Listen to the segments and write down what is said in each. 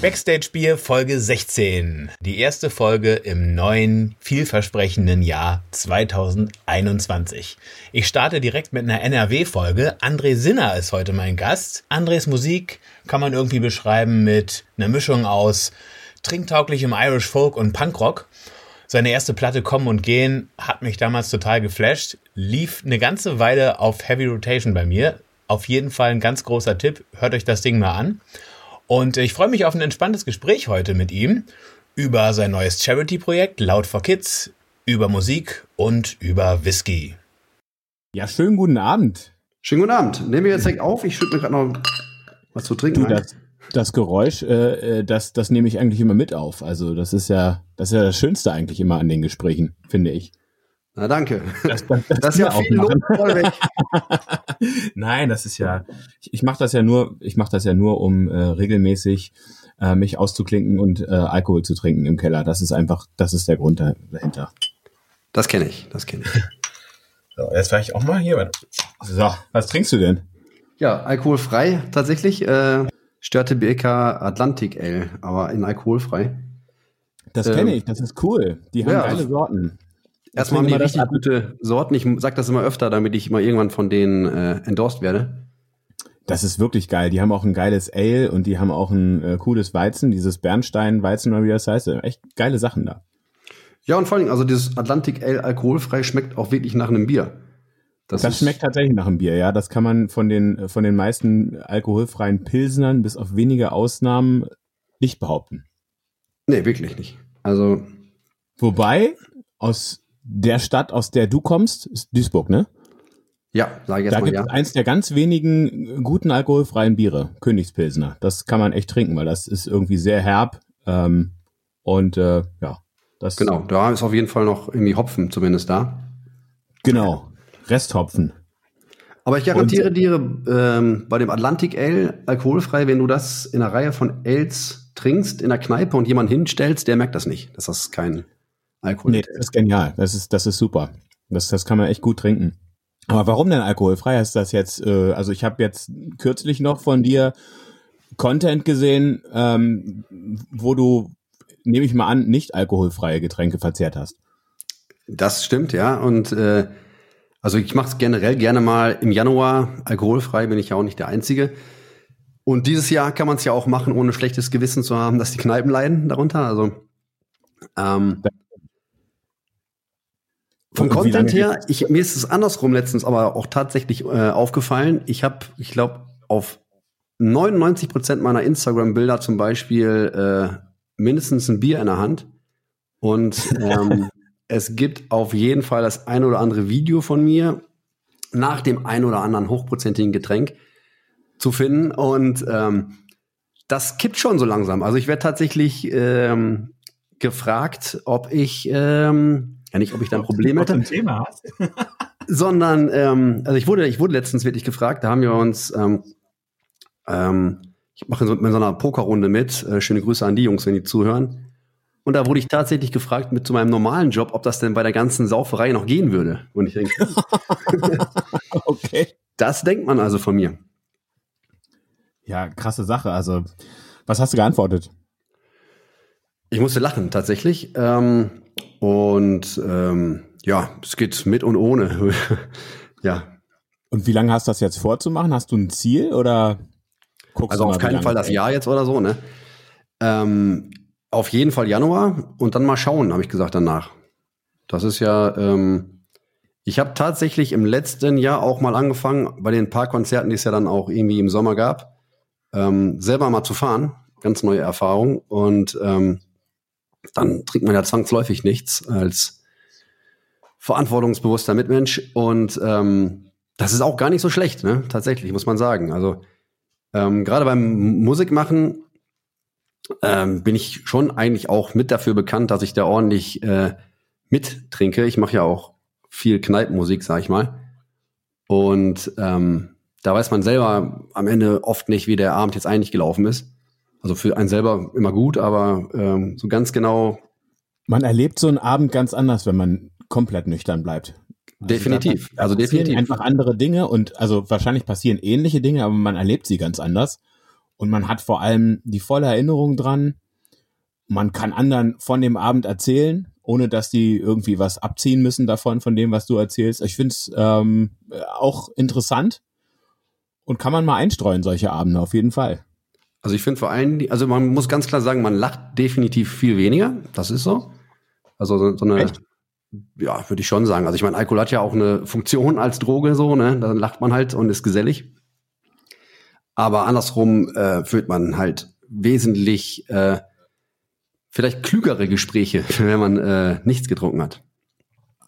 Backstage Bier Folge 16. Die erste Folge im neuen, vielversprechenden Jahr 2021. Ich starte direkt mit einer NRW-Folge. André Sinner ist heute mein Gast. Andres Musik kann man irgendwie beschreiben mit einer Mischung aus trinktauglichem Irish Folk und Punkrock. Seine erste Platte Kommen und Gehen hat mich damals total geflasht. Lief eine ganze Weile auf Heavy Rotation bei mir. Auf jeden Fall ein ganz großer Tipp. Hört euch das Ding mal an. Und ich freue mich auf ein entspanntes Gespräch heute mit ihm über sein neues Charity-Projekt Loud for Kids, über Musik und über Whisky. Ja, schönen guten Abend. Schönen guten Abend. Nehmen wir jetzt direkt auf. Ich schütte mir gerade noch was zu trinken. Du, das, das Geräusch, äh, äh, das, das nehme ich eigentlich immer mit auf. Also das ist ja, das ist ja das Schönste eigentlich immer an den Gesprächen, finde ich. Na danke. Das, das, das, das ist ja viel Lob voll weg. Nein, das ist ja, ich, ich mache das ja nur, ich mache das ja nur, um äh, regelmäßig äh, mich auszuklinken und äh, Alkohol zu trinken im Keller. Das ist einfach, das ist der Grund dahinter. Das kenne ich, das kenne ich. So, jetzt war ich auch mal hier. So, was trinkst du denn? Ja, alkoholfrei tatsächlich. Äh, Störte BK Atlantic Ale, aber in alkoholfrei. Das kenne ähm, ich, das ist cool. Die haben ja, geile Sorten. Erstmal haben die richtig gute Sorten. Ich sage das immer öfter, damit ich mal irgendwann von denen äh, endorsed werde. Das ist wirklich geil. Die haben auch ein geiles Ale und die haben auch ein äh, cooles Weizen, dieses Bernstein-Weizen oder wie das heißt. Echt geile Sachen da. Ja, und vor allem, also dieses Atlantic Ale alkoholfrei schmeckt auch wirklich nach einem Bier. Das, das schmeckt tatsächlich nach einem Bier, ja. Das kann man von den, von den meisten alkoholfreien Pilsnern bis auf wenige Ausnahmen nicht behaupten. Nee, wirklich nicht. Also. Wobei, aus der Stadt, aus der du kommst, ist Duisburg, ne? Ja, sage ich jetzt da mal gibt ja. es eins der ganz wenigen guten alkoholfreien Biere, Königspilsner. Das kann man echt trinken, weil das ist irgendwie sehr herb. Ähm, und äh, ja, das. Genau, da ist auf jeden Fall noch irgendwie Hopfen zumindest da. Genau, Resthopfen. Aber ich garantiere und, dir, ähm, bei dem Atlantic Ale alkoholfrei, wenn du das in einer Reihe von Ales trinkst in der Kneipe und jemand hinstellst, der merkt das nicht, dass das kein Alkohol. Nee, das ist genial. Das ist, das ist super. Das, das kann man echt gut trinken. Aber warum denn alkoholfrei? Ist das jetzt, äh, also ich habe jetzt kürzlich noch von dir Content gesehen, ähm, wo du, nehme ich mal an, nicht alkoholfreie Getränke verzehrt hast. Das stimmt, ja. Und äh, also ich mache es generell gerne mal im Januar alkoholfrei, bin ich ja auch nicht der Einzige. Und dieses Jahr kann man es ja auch machen, ohne schlechtes Gewissen zu haben, dass die Kneipen leiden darunter. Also ähm, vom Content her, ich, mir ist es andersrum letztens aber auch tatsächlich äh, aufgefallen. Ich habe, ich glaube, auf 99 Prozent meiner Instagram-Bilder zum Beispiel äh, mindestens ein Bier in der Hand. Und ähm, es gibt auf jeden Fall das ein oder andere Video von mir nach dem ein oder anderen hochprozentigen Getränk zu finden. Und ähm, das kippt schon so langsam. Also ich werde tatsächlich ähm, gefragt, ob ich ähm, ja, nicht, ob ich da ein Problem hätte. Thema hast. sondern, ähm, also ich wurde, ich wurde letztens wirklich gefragt, da haben wir uns, ähm, ähm, ich mache so, mit so einer Pokerrunde mit, äh, schöne Grüße an die Jungs, wenn die zuhören. Und da wurde ich tatsächlich gefragt mit zu meinem normalen Job, ob das denn bei der ganzen Sauferei noch gehen würde. Und ich denke, okay. Das denkt man also von mir. Ja, krasse Sache. Also, was hast du geantwortet? Ich musste lachen, tatsächlich. Ähm, und ähm, ja, es geht mit und ohne. ja. Und wie lange hast du das jetzt vorzumachen? Hast du ein Ziel oder guckst Also du mal, auf keinen Fall das Jahr jetzt oder so, ne? Ähm, auf jeden Fall Januar und dann mal schauen, habe ich gesagt danach. Das ist ja, ähm, ich habe tatsächlich im letzten Jahr auch mal angefangen, bei den paar Konzerten, die es ja dann auch irgendwie im Sommer gab, ähm, selber mal zu fahren. Ganz neue Erfahrung. Und ähm, dann trinkt man ja zwangsläufig nichts als verantwortungsbewusster Mitmensch. Und ähm, das ist auch gar nicht so schlecht, ne? Tatsächlich, muss man sagen. Also ähm, gerade beim Musikmachen ähm, bin ich schon eigentlich auch mit dafür bekannt, dass ich da ordentlich äh, mittrinke. Ich mache ja auch viel Kneipenmusik, sag ich mal. Und ähm, da weiß man selber am Ende oft nicht, wie der Abend jetzt eigentlich gelaufen ist. Also für einen selber immer gut, aber ähm, so ganz genau. Man erlebt so einen Abend ganz anders, wenn man komplett nüchtern bleibt. Also definitiv. Da, also definitiv. Einfach andere Dinge und also wahrscheinlich passieren ähnliche Dinge, aber man erlebt sie ganz anders. und man hat vor allem die volle Erinnerung dran. Man kann anderen von dem Abend erzählen, ohne dass die irgendwie was abziehen müssen davon, von dem, was du erzählst. Ich finde es ähm, auch interessant und kann man mal einstreuen, solche Abende, auf jeden Fall. Also ich finde vor allem, also man muss ganz klar sagen, man lacht definitiv viel weniger. Das ist so. Also so, so eine, Echt? ja, würde ich schon sagen. Also ich meine, Alkohol hat ja auch eine Funktion als Droge so, ne? Dann lacht man halt und ist gesellig. Aber andersrum äh, führt man halt wesentlich äh, vielleicht klügere Gespräche, wenn man äh, nichts getrunken hat.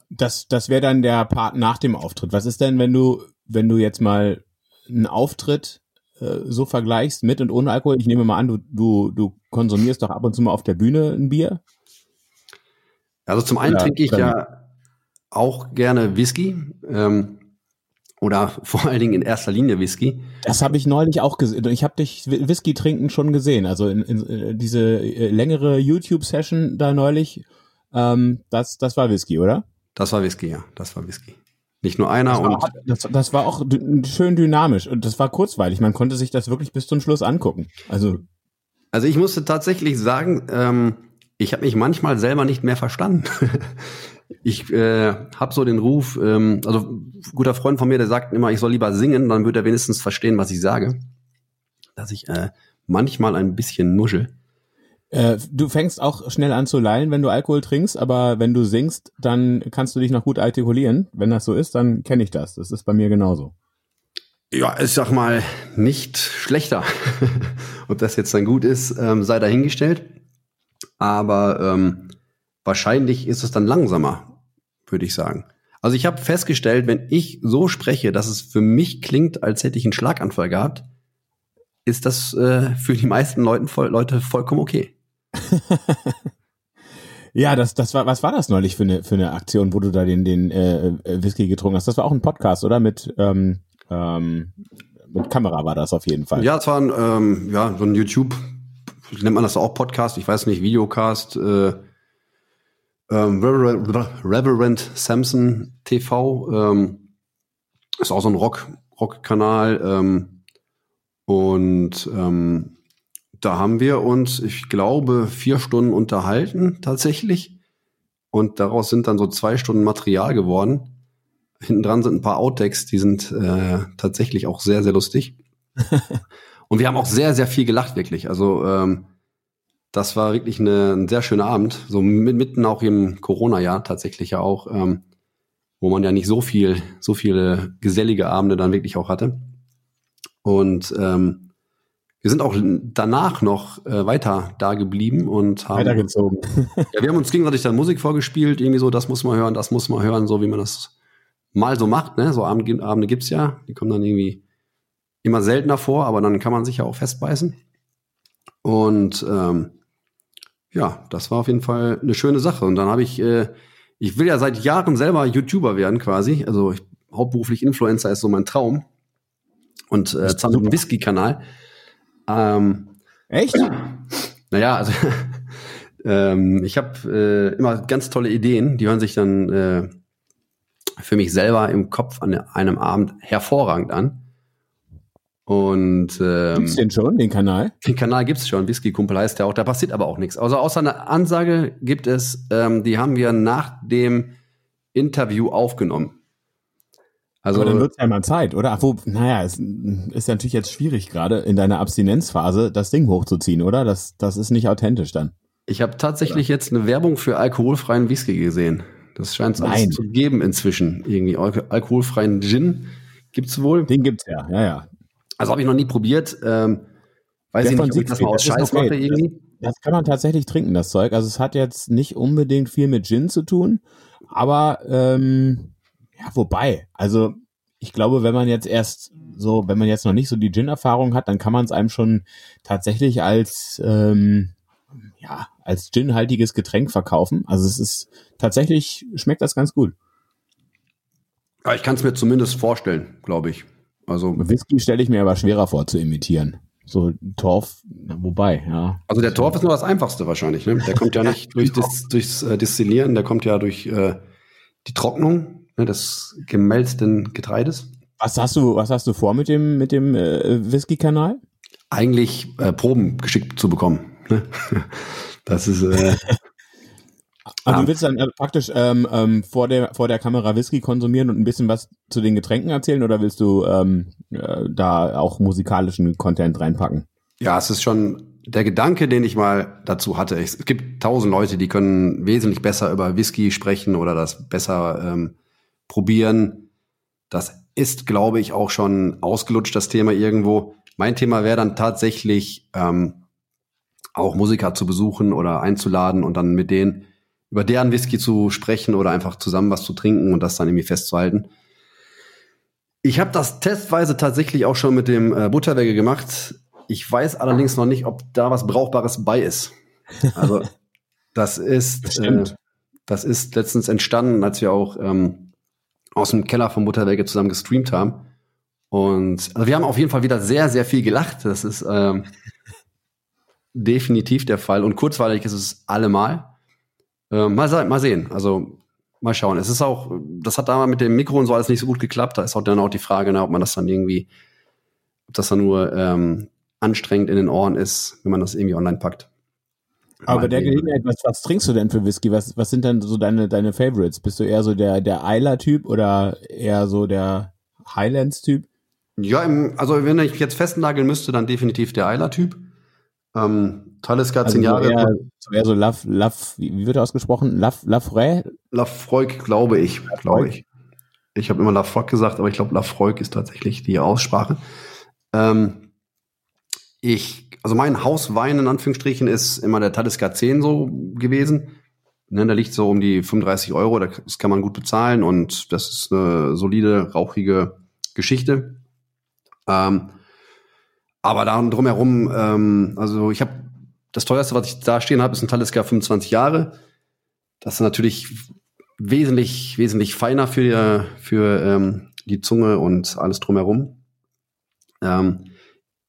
Das, das wäre dann der Part nach dem Auftritt. Was ist denn, wenn du, wenn du jetzt mal einen Auftritt äh, so vergleichst mit und ohne Alkohol? Ich nehme mal an, du, du, du konsumierst doch ab und zu mal auf der Bühne ein Bier. Also zum einen ja, trinke ich ja auch gerne Whisky. Ähm, oder vor allen Dingen in erster Linie Whisky. Das habe ich neulich auch gesehen. Ich habe dich Whisky trinken schon gesehen. Also in, in, äh, diese äh, längere YouTube-Session da neulich, ähm, das, das war Whisky, oder? Das war Whisky, ja. Das war Whisky. Nicht nur einer das war, und. Das, das war auch schön dynamisch und das war kurzweilig. Man konnte sich das wirklich bis zum Schluss angucken. Also. Also ich musste tatsächlich sagen, ähm, ich habe mich manchmal selber nicht mehr verstanden. ich äh, habe so den Ruf, ähm, also ein guter Freund von mir, der sagt immer, ich soll lieber singen, dann wird er wenigstens verstehen, was ich sage. Dass ich äh, manchmal ein bisschen nuschel. Äh, du fängst auch schnell an zu lallen, wenn du Alkohol trinkst, aber wenn du singst, dann kannst du dich noch gut artikulieren. Wenn das so ist, dann kenne ich das. Das ist bei mir genauso. Ja, ich sag mal, nicht schlechter. Ob das jetzt dann gut ist, ähm, sei dahingestellt. Aber ähm, wahrscheinlich ist es dann langsamer, würde ich sagen. Also ich habe festgestellt, wenn ich so spreche, dass es für mich klingt, als hätte ich einen Schlaganfall gehabt, ist das äh, für die meisten Leuten voll, Leute vollkommen okay. Ja, das, das war, was war das neulich für eine, für eine Aktion, wo du da den, den äh, Whisky getrunken hast? Das war auch ein Podcast, oder? Mit, ähm, ähm, mit Kamera war das auf jeden Fall. Ja, es war ein, ähm, ja, so ein YouTube, nennt man das auch Podcast, ich weiß nicht, Videocast, äh, ähm, Reverend, Reverend Samson TV, ähm, ist auch so ein Rock, Rock-Kanal, ähm, und ähm, da haben wir uns, ich glaube, vier Stunden unterhalten tatsächlich. Und daraus sind dann so zwei Stunden Material geworden. Hinten dran sind ein paar Outtakes, die sind äh, tatsächlich auch sehr, sehr lustig. Und wir haben auch sehr, sehr viel gelacht, wirklich. Also ähm, das war wirklich eine, ein sehr schöner Abend. So mitten auch im Corona-Jahr tatsächlich ja auch, ähm, wo man ja nicht so viel, so viele gesellige Abende dann wirklich auch hatte. Und ähm, wir sind auch danach noch äh, weiter da geblieben und haben weitergezogen. ja, wir haben uns gegenseitig dann Musik vorgespielt, irgendwie so, das muss man hören, das muss man hören, so wie man das mal so macht. Ne? So Abend, Abende gibt's ja, die kommen dann irgendwie immer seltener vor, aber dann kann man sich ja auch festbeißen. Und ähm, ja, das war auf jeden Fall eine schöne Sache. Und dann habe ich, äh, ich will ja seit Jahren selber YouTuber werden quasi. Also ich, hauptberuflich Influencer ist so mein Traum. Und äh, zwar mit einem Whisky-Kanal. Ähm, Echt? Naja, also ähm, ich habe äh, immer ganz tolle Ideen, die hören sich dann äh, für mich selber im Kopf an einem Abend hervorragend an. Und ähm, gibt's den schon, den Kanal? Den Kanal gibt's schon, Whisky Kumpel heißt der auch, da passiert aber auch nichts. Also außer eine Ansage gibt es, ähm, die haben wir nach dem Interview aufgenommen. Also, Aber dann wird es ja mal Zeit, oder? Ach, wo, naja, es ist ja natürlich jetzt schwierig gerade in deiner Abstinenzphase das Ding hochzuziehen, oder? Das, das ist nicht authentisch dann. Ich habe tatsächlich oder? jetzt eine Werbung für alkoholfreien Whisky gesehen. Das scheint es zu geben inzwischen. Irgendwie Al alkoholfreien Gin gibt's wohl. Den gibt's ja, ja, ja. Also habe ich noch nie probiert. Ähm, weiß Der ich nicht, ob ich das mal aus Scheiß okay. mache irgendwie. Das, das kann man tatsächlich trinken, das Zeug. Also es hat jetzt nicht unbedingt viel mit Gin zu tun, aber ähm, ja, wobei, also ich glaube, wenn man jetzt erst so, wenn man jetzt noch nicht so die Gin-Erfahrung hat, dann kann man es einem schon tatsächlich als ähm, ja als Gin-haltiges Getränk verkaufen. Also es ist tatsächlich schmeckt das ganz gut. Ja, ich kann es mir zumindest vorstellen, glaube ich. Also Whisky stelle ich mir aber schwerer vor zu imitieren. So Torf, wobei, ja. Also der Torf ist nur das Einfachste wahrscheinlich. Ne? Der kommt ja nicht durch das, durchs äh, Destillieren, der kommt ja durch äh, die Trocknung ne, des gemälzten Getreides. Was hast du, was hast du vor mit dem, mit dem äh, Whisky-Kanal? eigentlich äh, Proben geschickt zu bekommen. Ne? Das ist. Äh, ja. du willst dann äh, praktisch ähm, ähm, vor, der, vor der Kamera Whisky konsumieren und ein bisschen was zu den Getränken erzählen oder willst du ähm, äh, da auch musikalischen Content reinpacken? Ja, es ist schon der Gedanke, den ich mal dazu hatte. Es gibt tausend Leute, die können wesentlich besser über Whisky sprechen oder das besser ähm, probieren. Das ist, glaube ich, auch schon ausgelutscht, das Thema irgendwo. Mein Thema wäre dann tatsächlich ähm, auch Musiker zu besuchen oder einzuladen und dann mit denen über deren Whisky zu sprechen oder einfach zusammen was zu trinken und das dann irgendwie festzuhalten. Ich habe das testweise tatsächlich auch schon mit dem äh, Butterwege gemacht. Ich weiß allerdings noch nicht, ob da was Brauchbares bei ist. Also das ist, äh, das ist letztens entstanden, als wir auch ähm, aus dem Keller vom Butterwege zusammen gestreamt haben. Und also wir haben auf jeden Fall wieder sehr, sehr viel gelacht. Das ist ähm, definitiv der Fall. Und kurzweilig ist es allemal. Äh, mal, mal sehen. Also mal schauen. Es ist auch, das hat da mit dem Mikro und so alles nicht so gut geklappt. Da ist auch dann auch die Frage, ne, ob man das dann irgendwie, ob das dann nur ähm, anstrengend in den Ohren ist, wenn man das irgendwie online packt. Aber der Gelegenheit, was, was trinkst du denn für Whisky? Was, was sind denn so deine, deine Favorites? Bist du eher so der, der Eiler-Typ oder eher so der Highlands-Typ? Ja, im, also wenn ich jetzt festnageln müsste, dann definitiv der Eiler-Typ. Ähm, Talisker, also zehn Jahre. Eher, eher so Love, Love, wie wird er ausgesprochen? Love, Lafroy? Lafroig, glaube ich, glaube ich. Ich habe immer Lafroig gesagt, aber ich glaube, Lafroig ist tatsächlich die Aussprache. Ähm, ich, also mein Hauswein in Anführungsstrichen ist immer der Talisker 10 so gewesen. Ne, der liegt so um die 35 Euro, das kann man gut bezahlen und das ist eine solide, rauchige Geschichte. Ähm, aber da drumherum, ähm, also ich habe das teuerste, was ich da stehen habe, ist ein Talisker 25 Jahre. Das ist natürlich wesentlich, wesentlich feiner für, für ähm, die Zunge und alles drumherum. Ähm,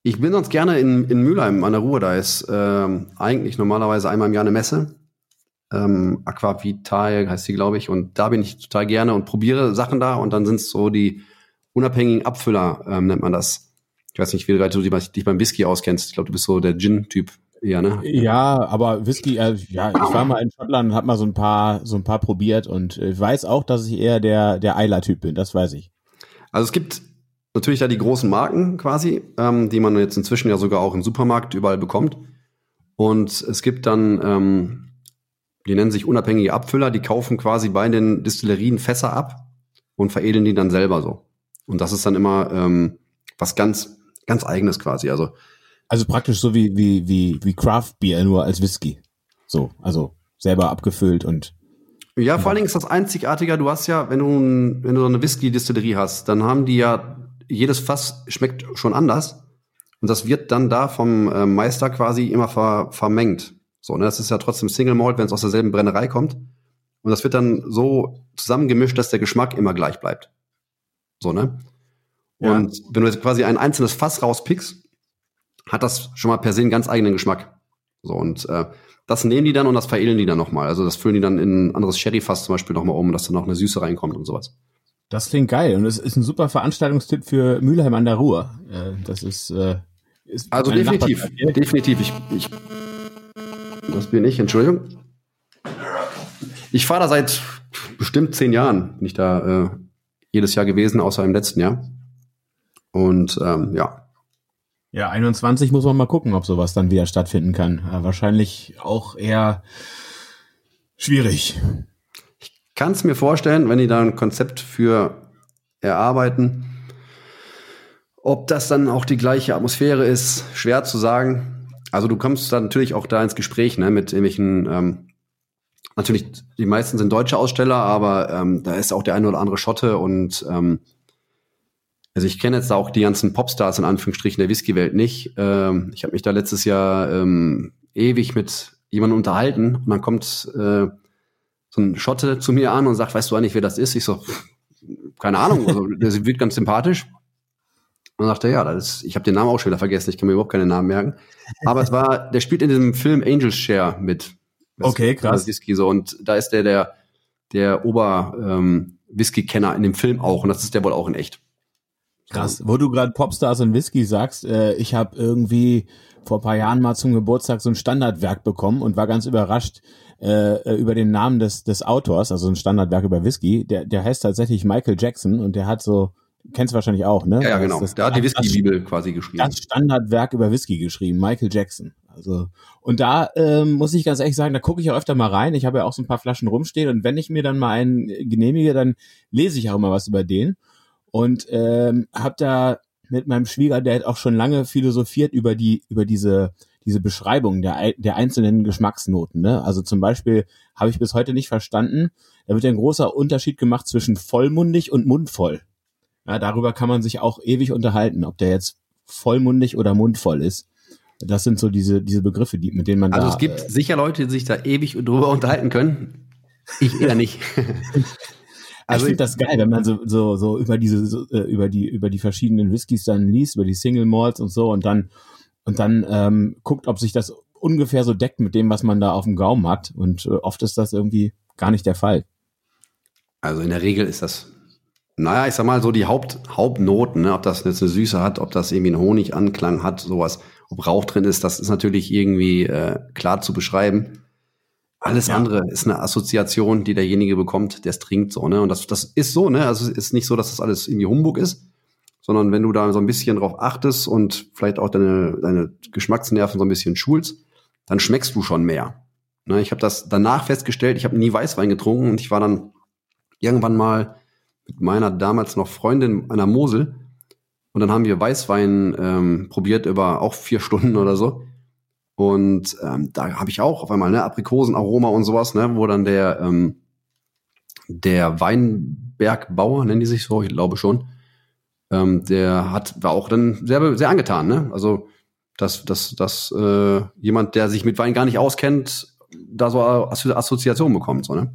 ich bin sonst gerne in, in Mülheim an der Ruhr. Da ist ähm, eigentlich normalerweise einmal im Jahr eine Messe. Ähm, Aquavitae heißt die, glaube ich. Und da bin ich total gerne und probiere Sachen da. Und dann sind es so die unabhängigen Abfüller, ähm, nennt man das. Ich weiß nicht, wie weit du dich beim Whisky auskennst. Ich glaube, du bist so der Gin-Typ. Ja, ne? Ja, aber Whisky, äh, ja, ich war mal in Schottland und habe mal so ein paar, so ein paar probiert und ich weiß auch, dass ich eher der, der Eiler-Typ bin, das weiß ich. Also es gibt natürlich da die großen Marken quasi, ähm, die man jetzt inzwischen ja sogar auch im Supermarkt überall bekommt. Und es gibt dann, ähm, die nennen sich unabhängige Abfüller, die kaufen quasi bei den Distillerien Fässer ab und veredeln die dann selber so. Und das ist dann immer ähm, was ganz ganz eigenes quasi. Also, also praktisch so wie, wie, wie, wie Craft Beer nur als Whisky. So, also selber abgefüllt und. Ja, vor allen Dingen ist das einzigartiger. Du hast ja, wenn du, wenn du so eine Whisky-Distillerie hast, dann haben die ja, jedes Fass schmeckt schon anders. Und das wird dann da vom äh, Meister quasi immer ver, vermengt. So, ne, das ist ja trotzdem Single Malt, wenn es aus derselben Brennerei kommt. Und das wird dann so zusammengemischt, dass der Geschmack immer gleich bleibt. So, ne? Ja. Und wenn du jetzt quasi ein einzelnes Fass rauspickst, hat das schon mal per se einen ganz eigenen Geschmack. So, und äh, das nehmen die dann und das veredeln die dann nochmal. Also das füllen die dann in ein anderes Sherry-Fass zum Beispiel nochmal um, dass dann noch eine Süße reinkommt und sowas. Das klingt geil und es ist ein super Veranstaltungstipp für Mülheim an der Ruhr. Äh, das ist, äh, ist also definitiv, definitiv. Ich, ich, das bin ich, Entschuldigung. Ich fahre da seit bestimmt zehn Jahren, bin ich da äh, jedes Jahr gewesen, außer im letzten Jahr. Und ähm, ja. Ja, 21 muss man mal gucken, ob sowas dann wieder stattfinden kann. Äh, wahrscheinlich auch eher schwierig. Kann es mir vorstellen, wenn die da ein Konzept für erarbeiten. Ob das dann auch die gleiche Atmosphäre ist, schwer zu sagen. Also du kommst dann natürlich auch da ins Gespräch ne, mit irgendwelchen, ähm, natürlich die meisten sind deutsche Aussteller, aber ähm, da ist auch der eine oder andere Schotte und ähm, also ich kenne jetzt auch die ganzen Popstars in Anführungsstrichen der Whisky-Welt nicht. Ähm, ich habe mich da letztes Jahr ähm, ewig mit jemandem unterhalten und dann kommt äh, so ein Schotte zu mir an und sagt, weißt du eigentlich, wer das ist? Ich so, keine Ahnung, also, der wird ganz sympathisch. Und dann sagt er, ja, das ist, ich habe den Namen auch schon wieder vergessen, ich kann mir überhaupt keinen Namen merken. Aber es war, der spielt in diesem Film Angels Share mit. Okay, krass. Whisky so und da ist der der der Ober ähm, in dem Film auch und das ist der wohl auch in echt. Krass, wo du gerade Popstars und Whisky sagst, äh, ich habe irgendwie vor ein paar Jahren mal zum Geburtstag so ein Standardwerk bekommen und war ganz überrascht äh, über den Namen des, des Autors, also ein Standardwerk über Whisky. Der, der heißt tatsächlich Michael Jackson und der hat so, kennst du wahrscheinlich auch, ne? Ja, ja genau. Das, der hat die Whisky-Bibel quasi geschrieben. Das Standardwerk über Whisky geschrieben, Michael Jackson. Also und da ähm, muss ich ganz ehrlich sagen, da gucke ich auch öfter mal rein. Ich habe ja auch so ein paar Flaschen rumstehen und wenn ich mir dann mal einen genehmige, dann lese ich auch immer was über den und ähm, habe da mit meinem Schwiegerdad auch schon lange philosophiert über die über diese diese Beschreibung der der einzelnen Geschmacksnoten. Ne? Also zum Beispiel habe ich bis heute nicht verstanden. Da wird ein großer Unterschied gemacht zwischen vollmundig und mundvoll. Ja, darüber kann man sich auch ewig unterhalten, ob der jetzt vollmundig oder mundvoll ist. Das sind so diese, diese Begriffe, die, mit denen man also da. Also es gibt äh, sicher Leute, die sich da ewig drüber unterhalten können. Ich eher nicht. also ich finde das geil, wenn man so, so, so über diese, so, äh, über die, über die verschiedenen Whiskys dann liest, über die Single Malts und so und dann, und dann ähm, guckt, ob sich das ungefähr so deckt mit dem, was man da auf dem Gaumen hat. Und äh, oft ist das irgendwie gar nicht der Fall. Also in der Regel ist das naja, ich sag mal so die Haupt, Hauptnoten, ne? ob das jetzt eine Süße hat, ob das irgendwie einen Honiganklang hat, sowas, ob Rauch drin ist, das ist natürlich irgendwie äh, klar zu beschreiben. Alles ja. andere ist eine Assoziation, die derjenige bekommt, der es trinkt, so, ne? Und das, das ist so, ne? Also es ist nicht so, dass das alles irgendwie Humbug ist, sondern wenn du da so ein bisschen drauf achtest und vielleicht auch deine, deine Geschmacksnerven so ein bisschen schulst, dann schmeckst du schon mehr. Ne? Ich habe das danach festgestellt, ich habe nie Weißwein getrunken und ich war dann irgendwann mal mit meiner damals noch Freundin an der Mosel. Und dann haben wir Weißwein ähm, probiert über auch vier Stunden oder so. Und ähm, da habe ich auch auf einmal ne Aprikosenaroma und sowas, ne, wo dann der ähm, der Weinbergbauer, nennen die sich so, ich glaube schon, ähm, der hat war auch dann sehr sehr angetan, ne? Also dass dass dass äh, jemand, der sich mit Wein gar nicht auskennt, da so Assoziationen bekommt, so ne?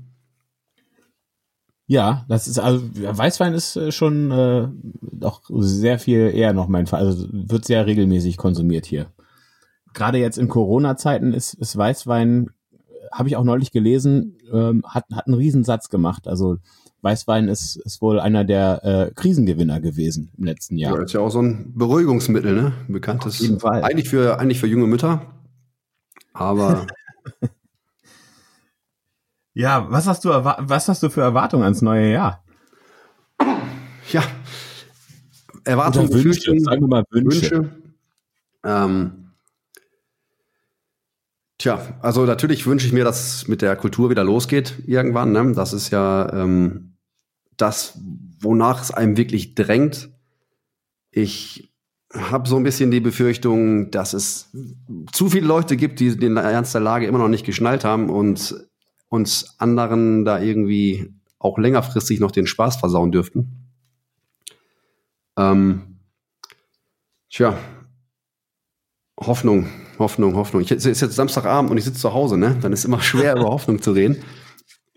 Ja, das ist also Weißwein ist äh, schon äh, doch sehr viel eher noch mein Fall. Also wird sehr regelmäßig konsumiert hier. Gerade jetzt in Corona-Zeiten ist, ist Weißwein, habe ich auch neulich gelesen, ähm, hat, hat einen Riesensatz gemacht. Also Weißwein ist, ist wohl einer der äh, Krisengewinner gewesen im letzten Jahr. Ja, ist ja auch so ein Beruhigungsmittel, ne? Bekanntes. Auf jeden Fall. Eigentlich für, eigentlich für junge Mütter. Aber Ja, was hast du, was hast du für Erwartungen ans neue Jahr? Ja, Erwartungen, Oder Wünsche, sagen wir mal Wünsche. Wünsche. Ähm, tja, also natürlich wünsche ich mir, dass es mit der Kultur wieder losgeht irgendwann. Ne? Das ist ja ähm, das, wonach es einem wirklich drängt. Ich habe so ein bisschen die Befürchtung, dass es zu viele Leute gibt, die den Ernst der Lage immer noch nicht geschnallt haben und uns anderen da irgendwie auch längerfristig noch den Spaß versauen dürften. Ähm, tja, Hoffnung, Hoffnung, Hoffnung. Ich, es ist jetzt Samstagabend und ich sitze zu Hause, ne? Dann ist immer schwer, über Hoffnung zu reden.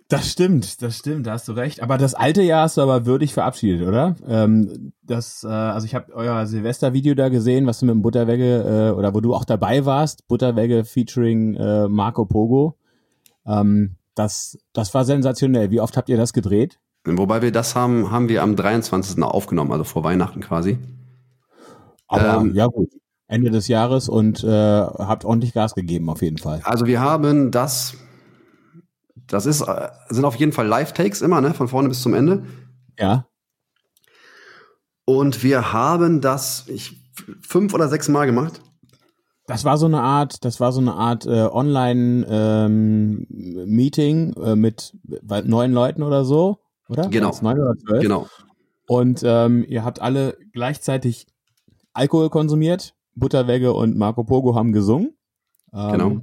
Das stimmt, das stimmt, da hast du recht. Aber das alte Jahr hast du aber würdig verabschiedet, oder? Ähm, das, äh, also ich habe euer Silvester-Video da gesehen, was du mit dem Butterwegge, äh, oder wo du auch dabei warst, Butterwegge featuring äh, Marco Pogo. Ähm, das, das war sensationell. Wie oft habt ihr das gedreht? Wobei wir das haben, haben wir am 23. aufgenommen, also vor Weihnachten quasi. Aber ähm, ja gut, Ende des Jahres und äh, habt ordentlich Gas gegeben auf jeden Fall. Also wir haben das, das ist, äh, sind auf jeden Fall Live-Takes immer, ne, von vorne bis zum Ende. Ja. Und wir haben das ich, fünf oder sechs Mal gemacht. Das war so eine Art, das war so eine Art äh, Online-Meeting ähm, äh, mit neun Leuten oder so, oder? Genau. Neun oder zwölf? Genau. Und ähm, ihr habt alle gleichzeitig Alkohol konsumiert. Butterwegge und Marco Pogo haben gesungen. Ähm, genau.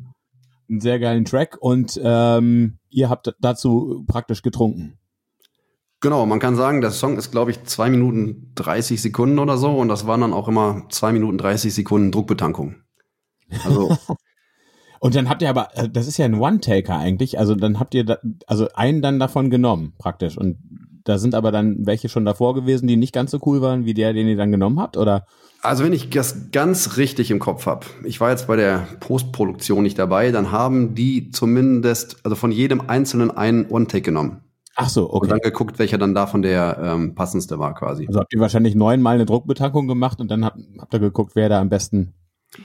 Einen sehr geilen Track und ähm, ihr habt dazu praktisch getrunken. Genau, man kann sagen, der Song ist, glaube ich, zwei Minuten 30 Sekunden oder so und das waren dann auch immer zwei Minuten 30 Sekunden Druckbetankung. Also. Und dann habt ihr aber, äh, das ist ja ein One-Taker eigentlich, also dann habt ihr, da, also einen dann davon genommen praktisch und da sind aber dann welche schon davor gewesen, die nicht ganz so cool waren wie der, den ihr dann genommen habt, oder? Also wenn ich das ganz richtig im Kopf habe, ich war jetzt bei der Postproduktion nicht dabei, dann haben die zumindest, also von jedem Einzelnen einen One-Take genommen. Ach so, okay. Und dann geguckt, welcher dann davon der ähm, passendste war quasi. Also habt ihr wahrscheinlich neunmal eine Druckbetankung gemacht und dann habt, habt ihr geguckt, wer da am besten,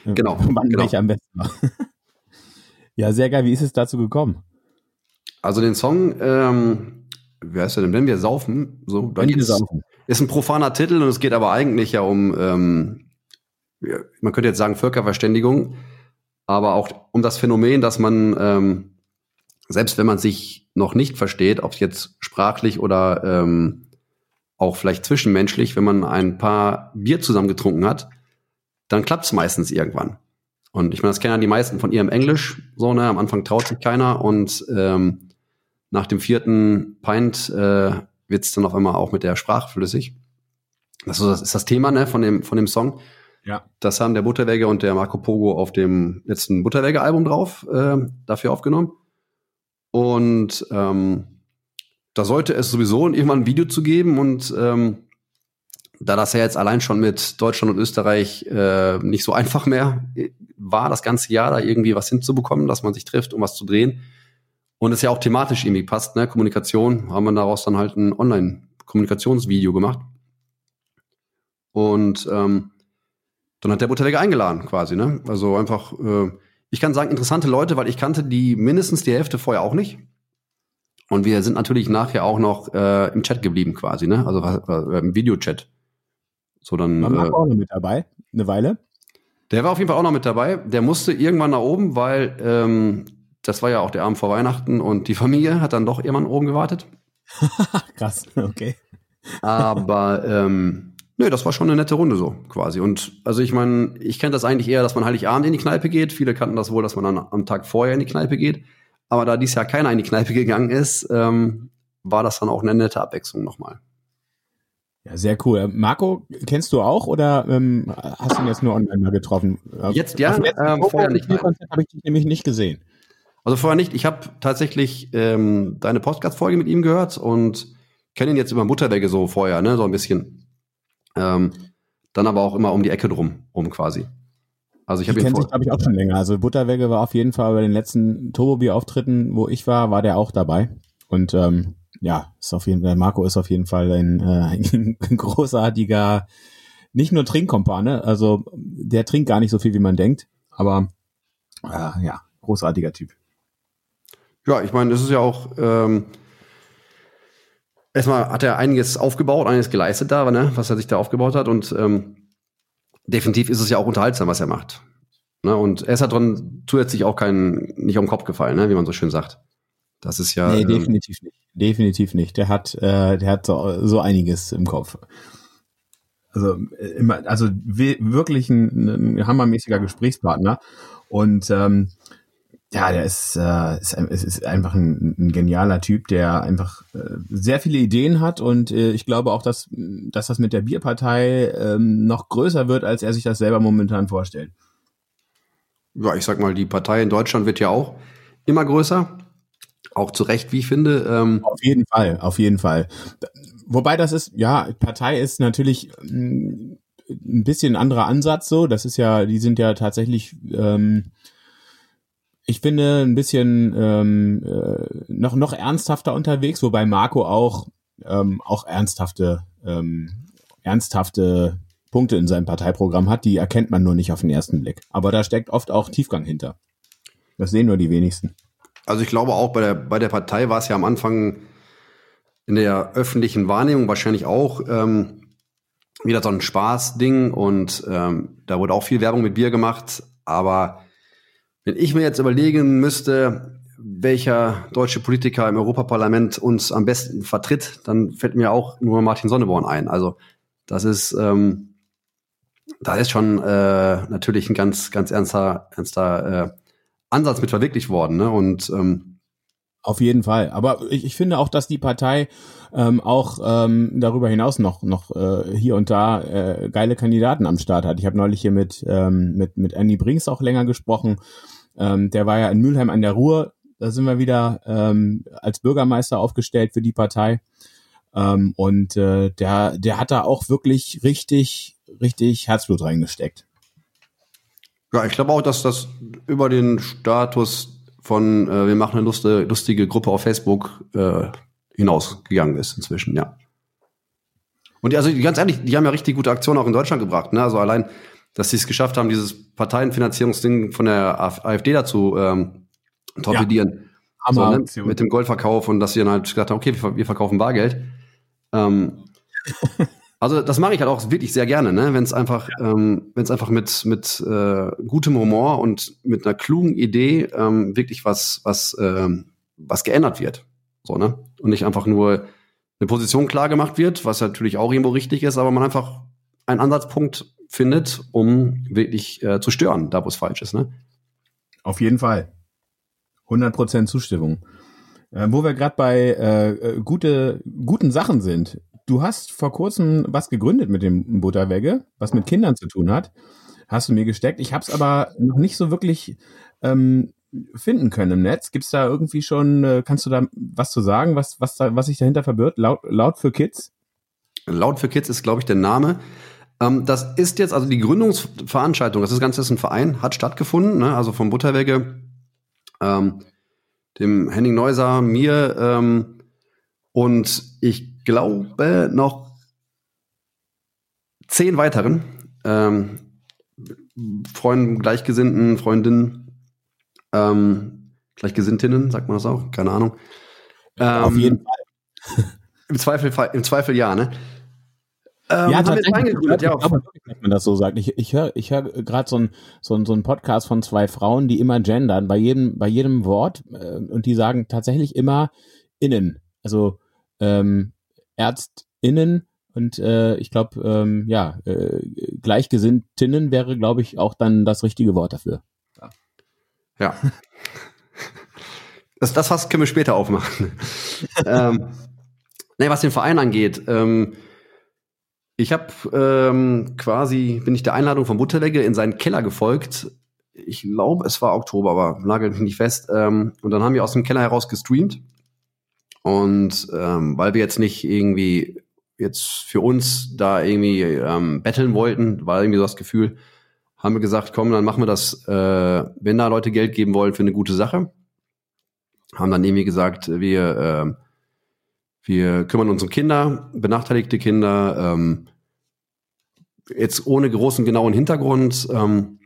äh, genau, wann genau. welcher am besten war. ja, sehr geil. Wie ist es dazu gekommen? Also den Song, ähm, wie heißt der denn? Wenn wir saufen, so, dann ist, saufen. Ist ein profaner Titel und es geht aber eigentlich ja um, ähm, man könnte jetzt sagen Völkerverständigung, aber auch um das Phänomen, dass man ähm, selbst wenn man sich noch nicht versteht, ob es jetzt sprachlich oder ähm, auch vielleicht zwischenmenschlich, wenn man ein paar Bier zusammen getrunken hat, dann klappt es meistens irgendwann. Und ich meine, das kennen ja die meisten von ihrem Englisch, so, ne, am Anfang traut sich keiner und ähm, nach dem vierten Pint äh, wird es dann auf einmal auch mit der Sprache flüssig. Das ist das Thema ne, von, dem, von dem Song. Ja. Das haben der Butterwege und der Marco Pogo auf dem letzten Butterwege-Album drauf äh, dafür aufgenommen. Und ähm, da sollte es sowieso irgendwann ein Video zu geben. Und ähm, da das ja jetzt allein schon mit Deutschland und Österreich äh, nicht so einfach mehr war, das ganze Jahr da irgendwie was hinzubekommen, dass man sich trifft, um was zu drehen. Und es ja auch thematisch irgendwie passt, ne? Kommunikation, haben wir daraus dann halt ein Online-Kommunikationsvideo gemacht. Und ähm, dann hat der Butterwege eingeladen quasi, ne? Also einfach äh, ich kann sagen, interessante Leute, weil ich kannte die mindestens die Hälfte vorher auch nicht. Und wir sind natürlich nachher auch noch äh, im Chat geblieben quasi, ne? Also äh, im Videochat. So dann. War äh, auch noch mit dabei, eine Weile. Der war auf jeden Fall auch noch mit dabei. Der musste irgendwann nach oben, weil ähm, das war ja auch der Abend vor Weihnachten und die Familie hat dann doch irgendwann oben gewartet. Krass, okay. Aber ähm, Nö, das war schon eine nette Runde so quasi. Und also ich meine, ich kenne das eigentlich eher, dass man Heiligabend in die Kneipe geht. Viele kannten das wohl, dass man dann am Tag vorher in die Kneipe geht. Aber da dies Jahr keiner in die Kneipe gegangen ist, ähm, war das dann auch eine nette Abwechslung nochmal. Ja, sehr cool. Marco, kennst du auch oder ähm, hast du ihn jetzt nur online mal getroffen? Jetzt ja, ähm, vorher nicht. Habe ich dich nämlich nicht gesehen. Also vorher nicht. Ich habe tatsächlich ähm, deine Podcast-Folge mit ihm gehört und kenne ihn jetzt über Mutterwege so vorher, ne, so ein bisschen. Ähm, dann aber auch immer um die Ecke drum, um quasi. Also ich habe ihn sich, glaube ich, auch schon länger. Also Butterwege war auf jeden Fall bei den letzten Turbo-Bier-Auftritten, wo ich war, war der auch dabei. Und ähm, ja, ist auf jeden Fall, Marco ist auf jeden Fall ein, äh, ein großartiger, nicht nur Trinkkompane, also der trinkt gar nicht so viel, wie man denkt, aber äh, ja, großartiger Typ. Ja, ich meine, das ist ja auch, ähm, erstmal hat er einiges aufgebaut, einiges geleistet da, ne, was er sich da aufgebaut hat. Und ähm, definitiv ist es ja auch unterhaltsam, was er macht. Ne, und er ist halt dran zusätzlich auch kein, nicht auf den Kopf gefallen, ne, wie man so schön sagt. Das ist ja. Nee, ähm, definitiv ähm, nicht. Definitiv nicht. Der hat, äh, der hat so, so einiges im Kopf. Also äh, immer, also wirklich ein, ein hammermäßiger Gesprächspartner. Und ähm, ja, der ist, äh, ist, ist, ist einfach ein, ein genialer Typ, der einfach äh, sehr viele Ideen hat und äh, ich glaube auch, dass, dass das mit der Bierpartei ähm, noch größer wird, als er sich das selber momentan vorstellt. Ja, ich sag mal, die Partei in Deutschland wird ja auch immer größer. Auch zu Recht, wie ich finde. Ähm auf jeden Fall, auf jeden Fall. Wobei das ist, ja, Partei ist natürlich mm, ein bisschen anderer Ansatz so. Das ist ja, die sind ja tatsächlich ähm, ich finde ein bisschen ähm, äh, noch noch ernsthafter unterwegs, wobei Marco auch ähm, auch ernsthafte ähm, ernsthafte Punkte in seinem Parteiprogramm hat, die erkennt man nur nicht auf den ersten Blick. Aber da steckt oft auch Tiefgang hinter. Das sehen nur die wenigsten. Also ich glaube auch bei der bei der Partei war es ja am Anfang in der öffentlichen Wahrnehmung wahrscheinlich auch ähm, wieder so ein Spaßding und ähm, da wurde auch viel Werbung mit Bier gemacht, aber wenn ich mir jetzt überlegen müsste, welcher deutsche Politiker im Europaparlament uns am besten vertritt, dann fällt mir auch nur Martin Sonneborn ein. Also das ist, ähm, da ist schon äh, natürlich ein ganz, ganz ernster, ernster äh, Ansatz mit verwirklicht worden. Ne? Und ähm, auf jeden Fall. Aber ich, ich finde auch, dass die Partei ähm, auch ähm, darüber hinaus noch noch äh, hier und da äh, geile Kandidaten am Start hat. Ich habe neulich hier mit ähm, mit mit Andy Brinks auch länger gesprochen. Ähm, der war ja in Mülheim an der Ruhr. Da sind wir wieder ähm, als Bürgermeister aufgestellt für die Partei. Ähm, und äh, der der hat da auch wirklich richtig richtig Herzblut reingesteckt. Ja, ich glaube auch, dass das über den Status von äh, wir machen eine lustige, lustige Gruppe auf Facebook äh, hinausgegangen ist inzwischen, ja. Und also ganz ehrlich, die haben ja richtig gute Aktionen auch in Deutschland gebracht. Ne? Also allein, dass sie es geschafft haben, dieses Parteienfinanzierungsding von der AfD dazu ähm, torpedieren. Ja. So, ne? Mit dem Goldverkauf und dass sie dann halt gesagt haben, okay, wir, verkaufen Bargeld. Ähm, also das mache ich halt auch wirklich sehr gerne, ne? wenn es einfach, ja. ähm, wenn es einfach mit mit äh, gutem Humor und mit einer klugen Idee ähm, wirklich was was ähm, was geändert wird, so ne und nicht einfach nur eine Position klar gemacht wird, was natürlich auch irgendwo richtig ist, aber man einfach einen Ansatzpunkt findet, um wirklich äh, zu stören, da wo es falsch ist. Ne? Auf jeden Fall. 100% Zustimmung. Äh, wo wir gerade bei äh, äh, gute, guten Sachen sind. Du hast vor kurzem was gegründet mit dem Butterwegge, was mit Kindern zu tun hat. Hast du mir gesteckt. Ich habe es aber noch nicht so wirklich ähm, finden können im Netz? Gibt es da irgendwie schon, äh, kannst du da was zu sagen, was, was, da, was sich dahinter verbirgt? Laut, laut für Kids? Laut für Kids ist, glaube ich, der Name. Ähm, das ist jetzt, also die Gründungsveranstaltung, das, Ganze ist ein Verein, hat stattgefunden, ne? also vom Butterwege, ähm, dem Henning Neuser, mir ähm, und ich glaube noch zehn weiteren ähm, Freunden, Gleichgesinnten, Freundinnen, ähm, Gleichgesinntinnen, sagt man das auch? Keine Ahnung. Ähm, Auf jeden Fall. Im Zweifel, im Zweifel ja, ne? Ähm, ja, tatsächlich. Ich ja, glaube, dass man das so sagt. Ich, ich höre ich hör gerade so einen so so ein Podcast von zwei Frauen, die immer gendern, bei jedem, bei jedem Wort. Äh, und die sagen tatsächlich immer innen. Also ähm, ÄrztInnen und äh, ich glaube, ähm, ja, äh, Gleichgesinntinnen wäre, glaube ich, auch dann das richtige Wort dafür. Ja. Das, das was können wir später aufmachen. ähm, nee, was den Verein angeht, ähm, ich habe ähm, quasi, bin ich der Einladung von Butterlegge in seinen Keller gefolgt. Ich glaube, es war Oktober, aber nagelt mich nicht fest. Ähm, und dann haben wir aus dem Keller heraus gestreamt. Und ähm, weil wir jetzt nicht irgendwie jetzt für uns da irgendwie ähm, betteln wollten, war irgendwie so das Gefühl, haben wir gesagt, komm, dann machen wir das, äh, wenn da Leute Geld geben wollen für eine gute Sache. Haben dann irgendwie gesagt, wir, äh, wir kümmern uns um Kinder, benachteiligte Kinder, ähm, jetzt ohne großen genauen Hintergrund, ähm,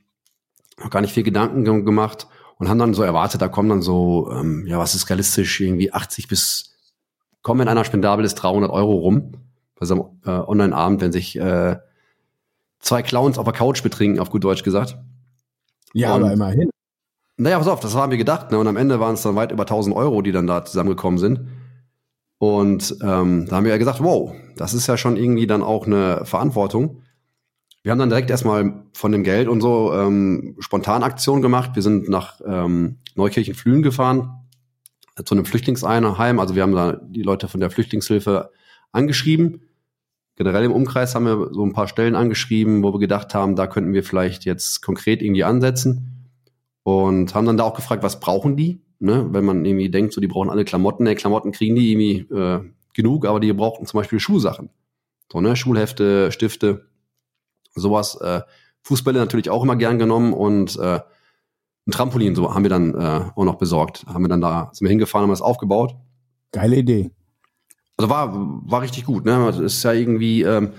noch gar nicht viel Gedanken gemacht und haben dann so erwartet, da kommen dann so, ähm, ja, was ist realistisch, irgendwie 80 bis, kommen in einer Spendabel ist 300 Euro rum bei so einem äh, Online-Abend, wenn sich äh, zwei Clowns auf der Couch betrinken, auf gut Deutsch gesagt. Ja, und, aber immerhin. Naja, pass auf, das haben wir gedacht. Ne? Und am Ende waren es dann weit über 1000 Euro, die dann da zusammengekommen sind. Und ähm, da haben wir ja gesagt, wow, das ist ja schon irgendwie dann auch eine Verantwortung. Wir haben dann direkt erstmal von dem Geld und so ähm, Spontanaktionen gemacht. Wir sind nach ähm, Neukirchen-Flühen gefahren zu einem Flüchtlingsheim. Also wir haben da die Leute von der Flüchtlingshilfe angeschrieben generell im Umkreis haben wir so ein paar Stellen angeschrieben, wo wir gedacht haben, da könnten wir vielleicht jetzt konkret irgendwie ansetzen. Und haben dann da auch gefragt, was brauchen die? Ne? Wenn man irgendwie denkt, so die brauchen alle Klamotten, ne, Klamotten kriegen die irgendwie äh, genug, aber die brauchten zum Beispiel Schuhsachen. So, ne, Schulhefte, Stifte, sowas. Äh, Fußbälle natürlich auch immer gern genommen und äh, ein Trampolin so haben wir dann äh, auch noch besorgt. Haben wir dann da, sind wir hingefahren, haben das aufgebaut. Geile Idee. Also war, war richtig gut, ne? Das ist ja irgendwie, ähm,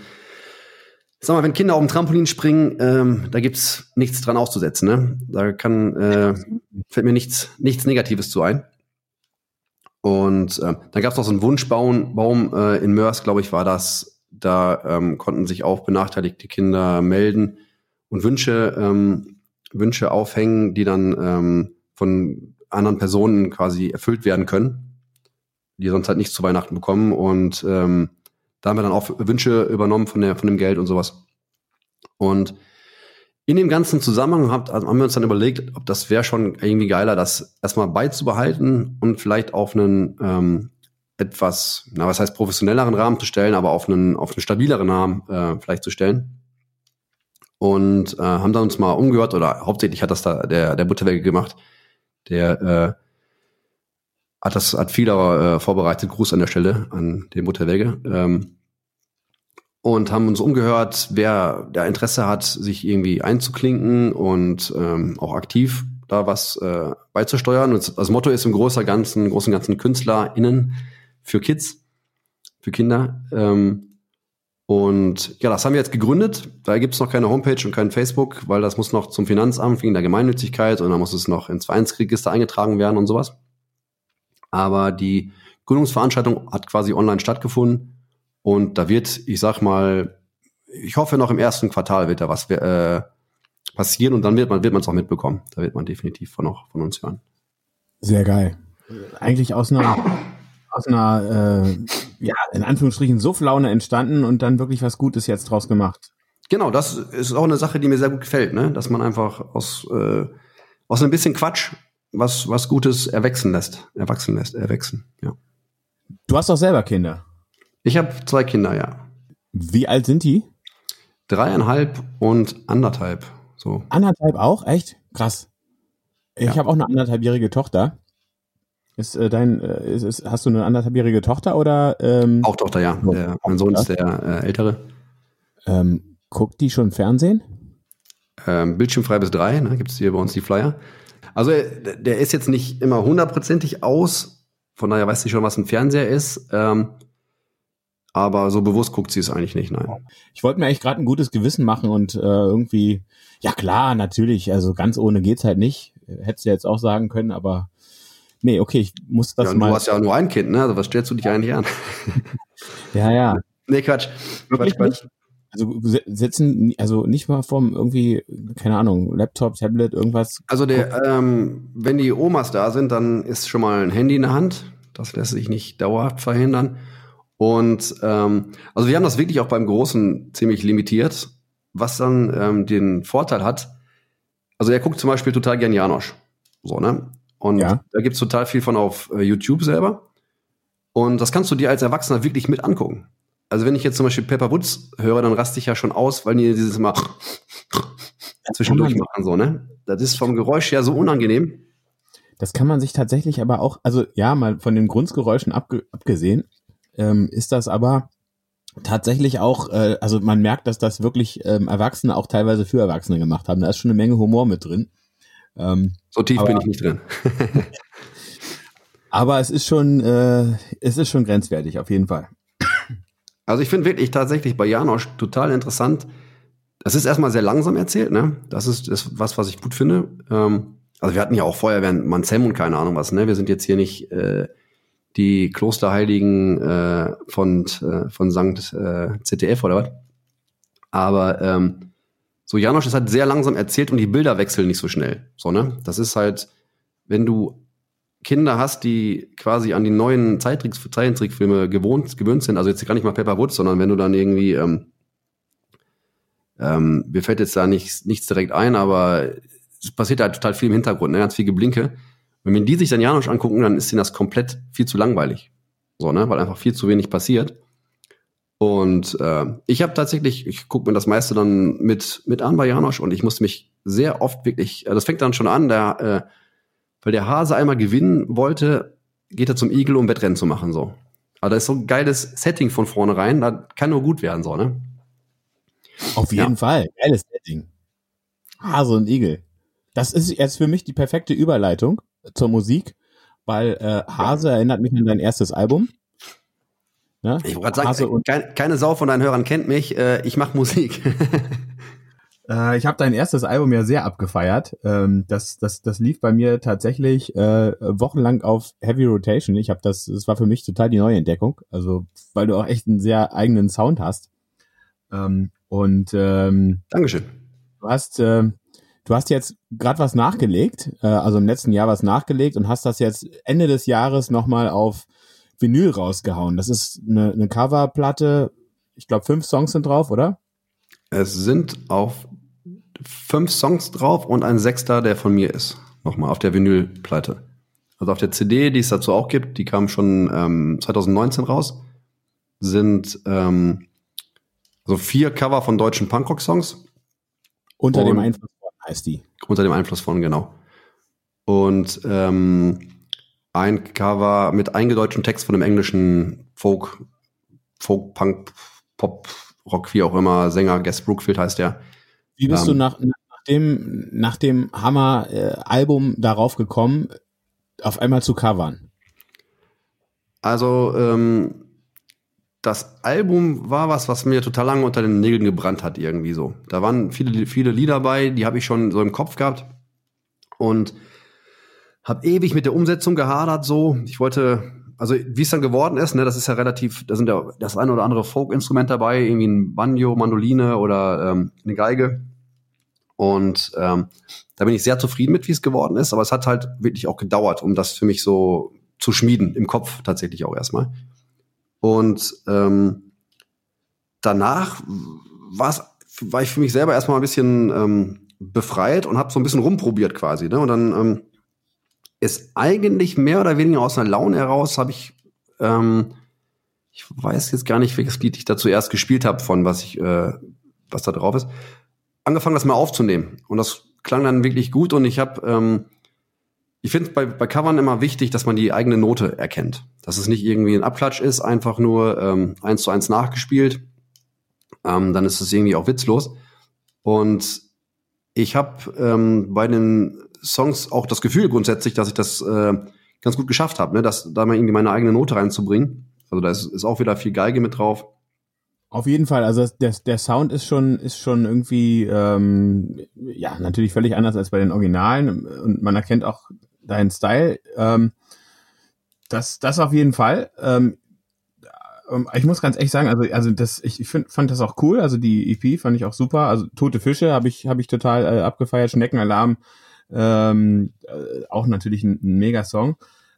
sag mal, wenn Kinder auf dem Trampolin springen, ähm, da gibt's nichts dran auszusetzen, ne? Da kann, äh, fällt mir nichts, nichts Negatives zu ein. Und äh, dann gab's noch so einen Wunschbaum Baum, äh, in Mörs, glaube ich, war das. Da ähm, konnten sich auch benachteiligte Kinder melden und Wünsche, ähm, Wünsche aufhängen, die dann ähm, von anderen Personen quasi erfüllt werden können die sonst halt nichts zu Weihnachten bekommen. Und ähm, da haben wir dann auch Wünsche übernommen von, der, von dem Geld und sowas. Und in dem ganzen Zusammenhang haben, also haben wir uns dann überlegt, ob das wäre schon irgendwie geiler, das erstmal beizubehalten und vielleicht auf einen ähm, etwas, na was heißt professionelleren Rahmen zu stellen, aber auf einen auf einen stabileren Rahmen äh, vielleicht zu stellen. Und äh, haben dann uns mal umgehört oder hauptsächlich hat das da der der Butterwege gemacht, der äh, hat das hat viel äh, vorbereitet. Gruß an der Stelle an den Mutterwege. Ähm, und haben uns umgehört, wer da Interesse hat, sich irgendwie einzuklinken und ähm, auch aktiv da was äh, beizusteuern. Und das Motto ist im großen Ganzen, großen Ganzen KünstlerInnen für Kids, für Kinder. Ähm, und ja, das haben wir jetzt gegründet. Da gibt's noch keine Homepage und kein Facebook, weil das muss noch zum Finanzamt wegen der Gemeinnützigkeit und dann muss es noch ins Vereinsregister eingetragen werden und sowas. Aber die Gründungsveranstaltung hat quasi online stattgefunden und da wird, ich sag mal, ich hoffe noch im ersten Quartal wird da was äh, passieren und dann wird man wird man es auch mitbekommen. Da wird man definitiv von, auch von uns hören. Sehr geil. Eigentlich aus einer aus einer äh, ja in Anführungsstrichen Sufflaune entstanden und dann wirklich was Gutes jetzt draus gemacht. Genau, das ist auch eine Sache, die mir sehr gut gefällt, ne? dass man einfach aus äh, aus ein bisschen Quatsch was was Gutes erwachsen lässt, erwachsen lässt, erwachsen. Ja. Du hast doch selber Kinder. Ich habe zwei Kinder, ja. Wie alt sind die? Dreieinhalb und anderthalb. So. Anderthalb auch? Echt? Krass. Ich ja. habe auch eine anderthalbjährige Tochter. Ist äh, dein, äh, ist, ist, hast du eine anderthalbjährige Tochter oder? Ähm, auch Tochter, ja. Der, mein Sohn ist der äh, ältere. Ähm, guckt die schon Fernsehen? Ähm, bildschirmfrei bis drei, ne, gibt es hier bei uns die Flyer. Also äh, der ist jetzt nicht immer hundertprozentig aus, von daher weiß sie schon, was ein Fernseher ist. Ähm, aber so bewusst guckt sie es eigentlich nicht, nein. Ich wollte mir eigentlich gerade ein gutes Gewissen machen und äh, irgendwie, ja klar, natürlich, also ganz ohne geht's halt nicht. Hättest du jetzt auch sagen können, aber nee, okay, ich muss das ja, mal. Du hast ja nur ein Kind, ne? Also was stellst du dich eigentlich an? ja, ja. Nee, Quatsch. Quatsch, Quatsch. Also sitzen, also nicht mal vom irgendwie, keine Ahnung, Laptop, Tablet, irgendwas. Also der, ähm, wenn die Omas da sind, dann ist schon mal ein Handy in der Hand. Das lässt sich nicht dauerhaft verhindern. Und ähm, also wir haben das wirklich auch beim Großen ziemlich limitiert, was dann ähm, den Vorteil hat. Also er guckt zum Beispiel total gern Janosch. So, ne? Und ja. da gibt's total viel von auf äh, YouTube selber. Und das kannst du dir als Erwachsener wirklich mit angucken. Also wenn ich jetzt zum Beispiel Pepper Woods höre, dann raste ich ja schon aus, weil die dieses mal zwischendurch machen, so, ne? Das ist vom Geräusch ja so unangenehm. Das kann man sich tatsächlich aber auch, also ja, mal von den Grundgeräuschen abge abgesehen, ähm, ist das aber tatsächlich auch, äh, also man merkt, dass das wirklich ähm, Erwachsene auch teilweise für Erwachsene gemacht haben. Da ist schon eine Menge Humor mit drin. Ähm, so tief aber, bin ich nicht drin. aber es ist schon, äh, es ist schon grenzwertig, auf jeden Fall. Also ich finde wirklich tatsächlich bei Janosch total interessant. Das ist erstmal sehr langsam erzählt, ne? Das ist, das was, was ich gut finde. Ähm, also wir hatten ja auch vorher während Manzem und keine Ahnung was, ne? Wir sind jetzt hier nicht äh, die Klosterheiligen äh, von, äh, von St. Äh, ZDF oder was. Aber ähm, so Janosch ist halt sehr langsam erzählt und die Bilder wechseln nicht so schnell. So, ne? Das ist halt, wenn du Kinder hast, die quasi an die neuen Zeichentrickfilme gewohnt, gewöhnt sind, also jetzt gar nicht mal Pepper Woods, sondern wenn du dann irgendwie, ähm, ähm, mir fällt jetzt da nichts, nichts direkt ein, aber es passiert halt total viel im Hintergrund, ne? ganz viel Geblinke. Und wenn die sich dann Janosch angucken, dann ist ihnen das komplett viel zu langweilig. So, ne? Weil einfach viel zu wenig passiert. Und äh, ich habe tatsächlich, ich gucke mir das meiste dann mit, mit an bei Janosch und ich musste mich sehr oft wirklich, äh, das fängt dann schon an, der, äh, weil der Hase einmal gewinnen wollte, geht er zum Igel, um Wettrennen zu machen. so. Aber da ist so ein geiles Setting von vornherein, da kann nur gut werden, so, ne? Auf jeden ja. Fall, geiles Setting. Hase und Igel. Das ist jetzt für mich die perfekte Überleitung zur Musik, weil äh, Hase erinnert mich an dein erstes Album. Ne? Ich wollte gerade sagen, keine, keine Sau von deinen Hörern kennt mich, äh, ich mache Musik. äh, ich habe dein erstes Album ja sehr abgefeiert. Ähm, das, das, das lief bei mir tatsächlich äh, wochenlang auf Heavy Rotation. Ich habe das, das war für mich total die neue Entdeckung. Also, weil du auch echt einen sehr eigenen Sound hast. Ähm, und ähm, Dankeschön. Du hast, äh, Du hast jetzt gerade was nachgelegt, äh, also im letzten Jahr was nachgelegt und hast das jetzt Ende des Jahres nochmal auf Vinyl rausgehauen. Das ist eine, eine Coverplatte. Ich glaube, fünf Songs sind drauf, oder? Es sind auf fünf Songs drauf und ein Sechster, der von mir ist. Nochmal auf der Vinylplatte. Also auf der CD, die es dazu auch gibt, die kam schon ähm, 2019 raus, sind ähm, so vier Cover von deutschen Punkrock-Songs. Unter und dem Einfluss heißt die. Unter dem Einfluss von, genau. Und ähm, ein Cover mit eingedeutschten Text von dem englischen Folk, Folk, Punk, Pop, Rock, wie auch immer, Sänger, Guest Brookfield heißt der. Wie bist ähm, du nach, nach dem, nach dem Hammer-Album äh, darauf gekommen, auf einmal zu covern? Also ähm, das Album war was, was mir total lange unter den Nägeln gebrannt hat, irgendwie so. Da waren viele, viele Lieder bei, die habe ich schon so im Kopf gehabt und habe ewig mit der Umsetzung gehadert. So, ich wollte, also wie es dann geworden ist, ne, das ist ja relativ, da sind ja das eine oder andere Folk-Instrument dabei, irgendwie ein Banjo, Mandoline oder ähm, eine Geige. Und ähm, da bin ich sehr zufrieden mit, wie es geworden ist. Aber es hat halt wirklich auch gedauert, um das für mich so zu schmieden, im Kopf tatsächlich auch erstmal. Und ähm, danach war ich für mich selber erstmal ein bisschen ähm, befreit und habe so ein bisschen rumprobiert quasi. Ne? Und dann ähm, ist eigentlich mehr oder weniger aus einer Laune heraus, habe ich, ähm, ich weiß jetzt gar nicht, welches Lied ich da zuerst gespielt habe, von was ich, äh, was da drauf ist, angefangen, das mal aufzunehmen. Und das klang dann wirklich gut und ich habe ähm, ich finde bei, bei Covern immer wichtig, dass man die eigene Note erkennt. Dass es nicht irgendwie ein Abklatsch ist, einfach nur ähm, eins zu eins nachgespielt. Ähm, dann ist es irgendwie auch witzlos. Und ich habe ähm, bei den Songs auch das Gefühl grundsätzlich, dass ich das äh, ganz gut geschafft habe, ne? dass da mal irgendwie meine eigene Note reinzubringen. Also da ist, ist auch wieder viel Geige mit drauf. Auf jeden Fall, also der, der Sound ist schon, ist schon irgendwie, ähm, ja, natürlich völlig anders als bei den Originalen und man erkennt auch deinen Style. Ähm, das, das auf jeden Fall. Ähm, ähm, ich muss ganz ehrlich sagen, also, also das, ich, ich find, fand das auch cool. Also die EP fand ich auch super. Also Tote Fische habe ich, habe ich total äh, abgefeiert. Schneckenalarm, ähm, äh, auch natürlich ein, ein Mega-Song.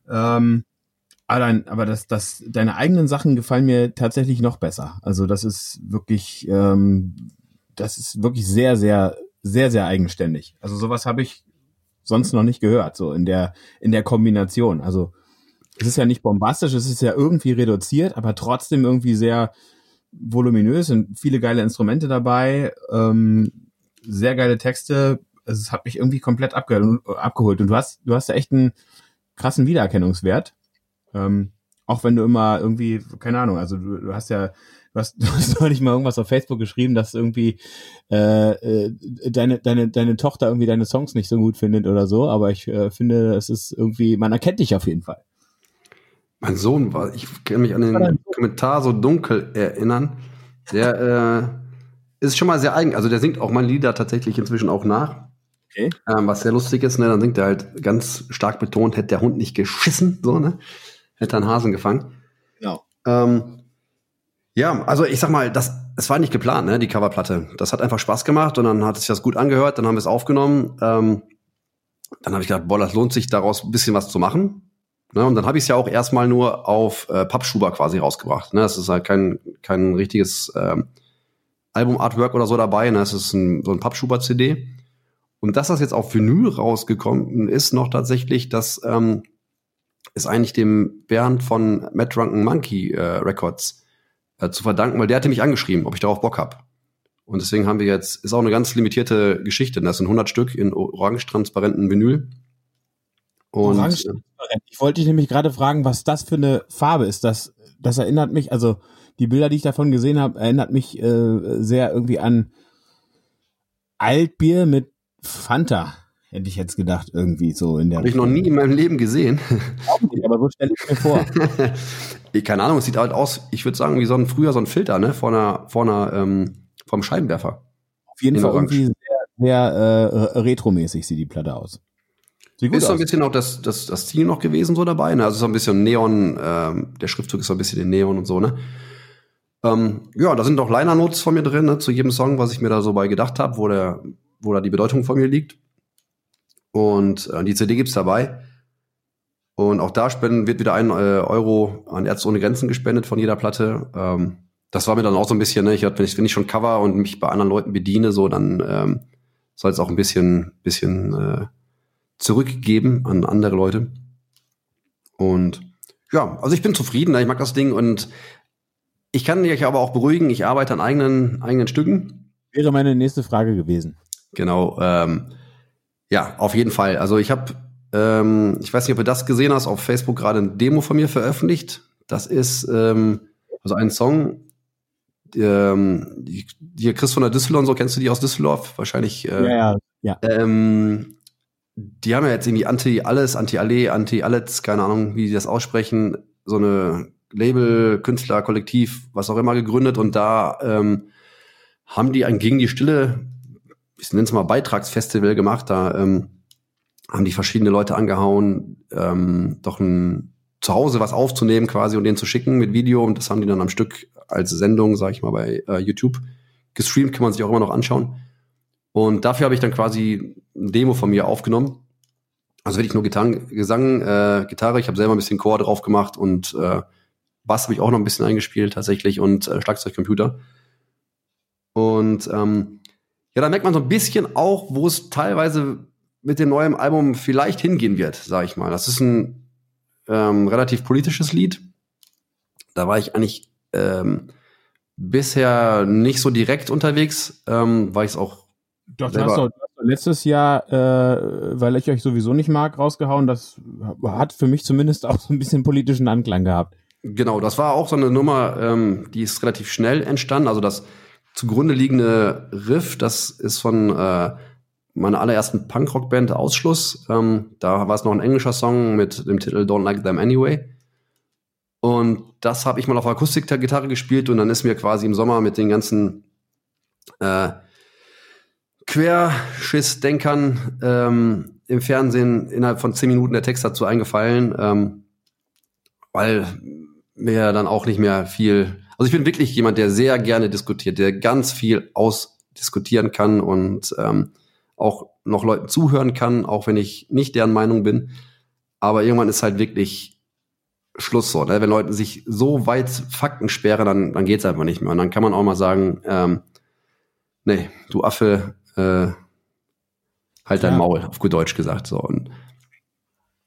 Ähm, aber, aber das, das, deine eigenen Sachen gefallen mir tatsächlich noch besser. Also das ist wirklich, ähm, das ist wirklich sehr, sehr, sehr, sehr eigenständig. Also sowas habe ich sonst noch nicht gehört, so in der, in der Kombination. Also es ist ja nicht bombastisch, es ist ja irgendwie reduziert, aber trotzdem irgendwie sehr voluminös sind viele geile Instrumente dabei, ähm, sehr geile Texte. Es hat mich irgendwie komplett abge abgeholt. Und du hast, du hast ja echt einen krassen Wiedererkennungswert. Ähm, auch wenn du immer irgendwie, keine Ahnung, also du, du hast ja du hast, du hast neulich mal irgendwas auf Facebook geschrieben, dass irgendwie äh, äh, deine, deine, deine Tochter irgendwie deine Songs nicht so gut findet oder so, aber ich äh, finde, es ist irgendwie, man erkennt dich auf jeden Fall. Mein Sohn war, ich kann mich an den Kommentar so dunkel erinnern. Der äh, ist schon mal sehr eigen. Also der singt auch meine Lieder tatsächlich inzwischen auch nach. Okay. Ähm, was sehr lustig ist, ne? Dann singt er halt ganz stark betont, hätte der Hund nicht geschissen, so, ne? Hätte einen Hasen gefangen. Genau. Ähm, ja, also ich sag mal, das, es war nicht geplant, ne, die Coverplatte. Das hat einfach Spaß gemacht und dann hat sich das gut angehört, dann haben wir es aufgenommen. Ähm, dann habe ich gedacht, boah, das lohnt sich daraus ein bisschen was zu machen. Ne, und dann habe ich es ja auch erstmal nur auf äh, Pappschuber quasi rausgebracht. Ne? Das ist halt kein, kein richtiges ähm, Album-Artwork oder so dabei. Ne? Es ist ein, so ein Pappschuber-CD. Und dass das jetzt auf Vinyl rausgekommen ist, noch tatsächlich, das ähm, ist eigentlich dem Bernd von Mad Drunken Monkey äh, Records äh, zu verdanken, weil der hatte mich angeschrieben, ob ich darauf Bock hab. Und deswegen haben wir jetzt, ist auch eine ganz limitierte Geschichte. Das sind 100 Stück in orange-transparenten Vinyl. Und orange ich wollte dich nämlich gerade fragen, was das für eine Farbe ist. Das, das erinnert mich, also die Bilder, die ich davon gesehen habe, erinnert mich äh, sehr irgendwie an Altbier mit Fanta. Hätte ich jetzt gedacht, irgendwie so in der. Habe ich noch nie in meinem Leben gesehen. Nicht, aber so stelle ich mir vor. keine Ahnung, es sieht halt aus, ich würde sagen, wie so ein früher so ein Filter, ne, vor einer, vor einer, ähm, vom Scheibenwerfer. Auf jeden Fall Orange. irgendwie sehr, sehr äh, retromäßig sieht die Platte aus. Sieht gut ist so ein bisschen auch das, das, das Ziel noch gewesen so dabei, ne? Also so ein bisschen Neon, ähm, der Schriftzug ist so ein bisschen in Neon und so, ne? Ähm, ja, da sind auch Liner Notes von mir drin, ne, zu jedem Song, was ich mir da so bei gedacht habe, wo der, wo da die Bedeutung von mir liegt. Und äh, die CD gibt's dabei. Und auch da spenden wird wieder ein äh, Euro an Ärzte ohne Grenzen gespendet von jeder Platte. Ähm, das war mir dann auch so ein bisschen, ne, ich, wenn, ich, wenn ich schon cover und mich bei anderen Leuten bediene, so, dann ähm, soll es auch ein bisschen, bisschen äh, zurückgeben an andere Leute. Und ja, also ich bin zufrieden, ne, ich mag das Ding und ich kann dich aber auch beruhigen, ich arbeite an eigenen, eigenen Stücken. Wäre meine nächste Frage gewesen. Genau. Ähm, ja, auf jeden Fall. Also ich habe ähm, ich weiß nicht, ob du das gesehen hast, auf Facebook gerade eine Demo von mir veröffentlicht. Das ist ähm, also ein Song, ähm, die, die Chris von der Düsseldorf, so kennst du die aus Düsseldorf? Wahrscheinlich. Äh, ja, ja. Ähm, die haben ja jetzt irgendwie Anti-Alles, Anti-Alle, Anti-Alles, keine Ahnung, wie die das aussprechen. so eine Label, Künstler, Kollektiv, was auch immer gegründet und da ähm, haben die ein gegen die Stille, ich nenne es mal Beitragsfestival gemacht. Da ähm, haben die verschiedene Leute angehauen, ähm, doch ein zu Hause was aufzunehmen quasi und den zu schicken mit Video und das haben die dann am Stück als Sendung, sag ich mal, bei äh, YouTube gestreamt, kann man sich auch immer noch anschauen. Und dafür habe ich dann quasi ein Demo von mir aufgenommen. Also wirklich nur Gitarren, Gesang, äh, Gitarre, ich habe selber ein bisschen Chor drauf gemacht und äh, Bass habe ich auch noch ein bisschen eingespielt tatsächlich und äh, Schlagzeugcomputer. Und ähm, ja, da merkt man so ein bisschen auch, wo es teilweise mit dem neuen Album vielleicht hingehen wird, sage ich mal. Das ist ein ähm, relativ politisches Lied. Da war ich eigentlich ähm, bisher nicht so direkt unterwegs, ähm, weil ich es auch. Doch, du hast doch letztes Jahr, äh, weil ich euch sowieso nicht mag, rausgehauen. Das hat für mich zumindest auch so ein bisschen politischen Anklang gehabt. Genau, das war auch so eine Nummer, ähm, die ist relativ schnell entstanden. Also das zugrunde liegende Riff, das ist von äh, meiner allerersten Punkrock-Band Ausschluss. Ähm, da war es noch ein englischer Song mit dem Titel Don't Like Them Anyway. Und das habe ich mal auf Akustikgitarre gespielt und dann ist mir quasi im Sommer mit den ganzen äh, Querschiss-Denkern ähm, im Fernsehen innerhalb von zehn Minuten der Text dazu eingefallen, ähm, weil mir dann auch nicht mehr viel. Also ich bin wirklich jemand, der sehr gerne diskutiert, der ganz viel ausdiskutieren kann und ähm, auch noch Leuten zuhören kann, auch wenn ich nicht deren Meinung bin. Aber irgendwann ist halt wirklich Schluss so. Ne? Wenn Leute sich so weit Fakten sperren, dann, dann geht's einfach nicht mehr. Und dann kann man auch mal sagen, ähm, nee, du Affe, äh, halt dein ja. Maul, auf gut Deutsch gesagt. So. Und,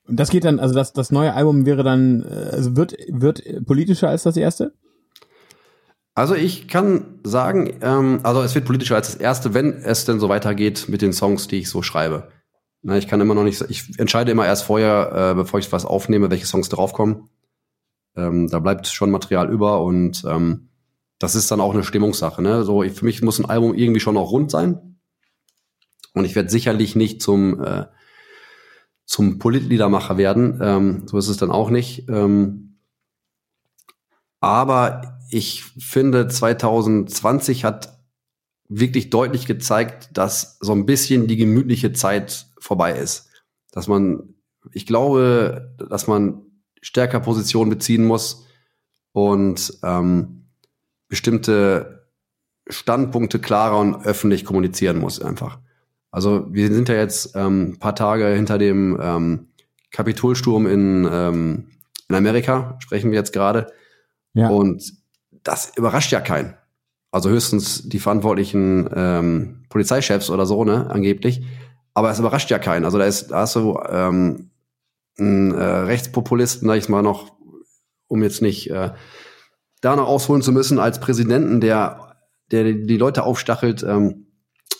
und das geht dann, also das, das neue Album wäre dann, äh, also wird, wird politischer als das erste? Also ich kann sagen, ähm, also es wird politischer als das erste, wenn es denn so weitergeht mit den Songs, die ich so schreibe. Na, ich kann immer noch nicht, ich entscheide immer erst vorher, äh, bevor ich was aufnehme, welche Songs draufkommen. Ähm, da bleibt schon Material über und ähm, das ist dann auch eine Stimmungssache. Ne? So, für mich muss ein Album irgendwie schon auch rund sein. Und ich werde sicherlich nicht zum äh, zum Politliedermacher werden. Ähm, so ist es dann auch nicht. Ähm, aber ich finde, 2020 hat wirklich deutlich gezeigt, dass so ein bisschen die gemütliche Zeit vorbei ist. Dass man, ich glaube, dass man stärker Position beziehen muss und ähm, bestimmte Standpunkte klarer und öffentlich kommunizieren muss einfach. Also wir sind ja jetzt ähm, paar Tage hinter dem ähm, Kapitolsturm in, ähm, in Amerika, sprechen wir jetzt gerade. Ja. Und das überrascht ja keinen. Also höchstens die verantwortlichen ähm, Polizeichefs oder so, ne, angeblich. Aber es überrascht ja keinen. Also da ist, da hast du ähm, einen äh, Rechtspopulisten, sag ich mal noch, um jetzt nicht äh, da noch ausholen zu müssen, als Präsidenten, der, der die Leute aufstachelt, ähm,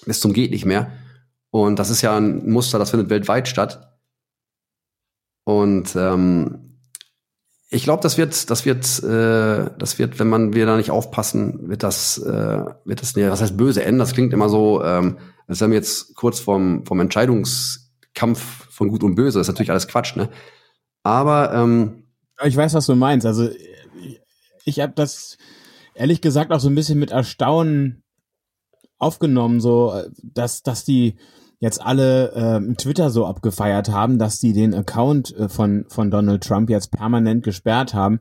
bis zum geht nicht mehr. Und das ist ja ein Muster, das findet weltweit statt. Und ähm, ich glaube, das wird, das wird, äh, das wird, wenn man wir da nicht aufpassen, wird das, äh, wird das, nee, was heißt böse enden? Das klingt immer so, ähm, als wären wir jetzt kurz vom, vom Entscheidungskampf von Gut und Böse. Das ist natürlich alles Quatsch, ne? Aber ähm, ich weiß, was du meinst. Also ich habe das ehrlich gesagt auch so ein bisschen mit Erstaunen aufgenommen, so dass dass die jetzt alle äh, Twitter so abgefeiert haben, dass die den Account äh, von, von Donald Trump jetzt permanent gesperrt haben.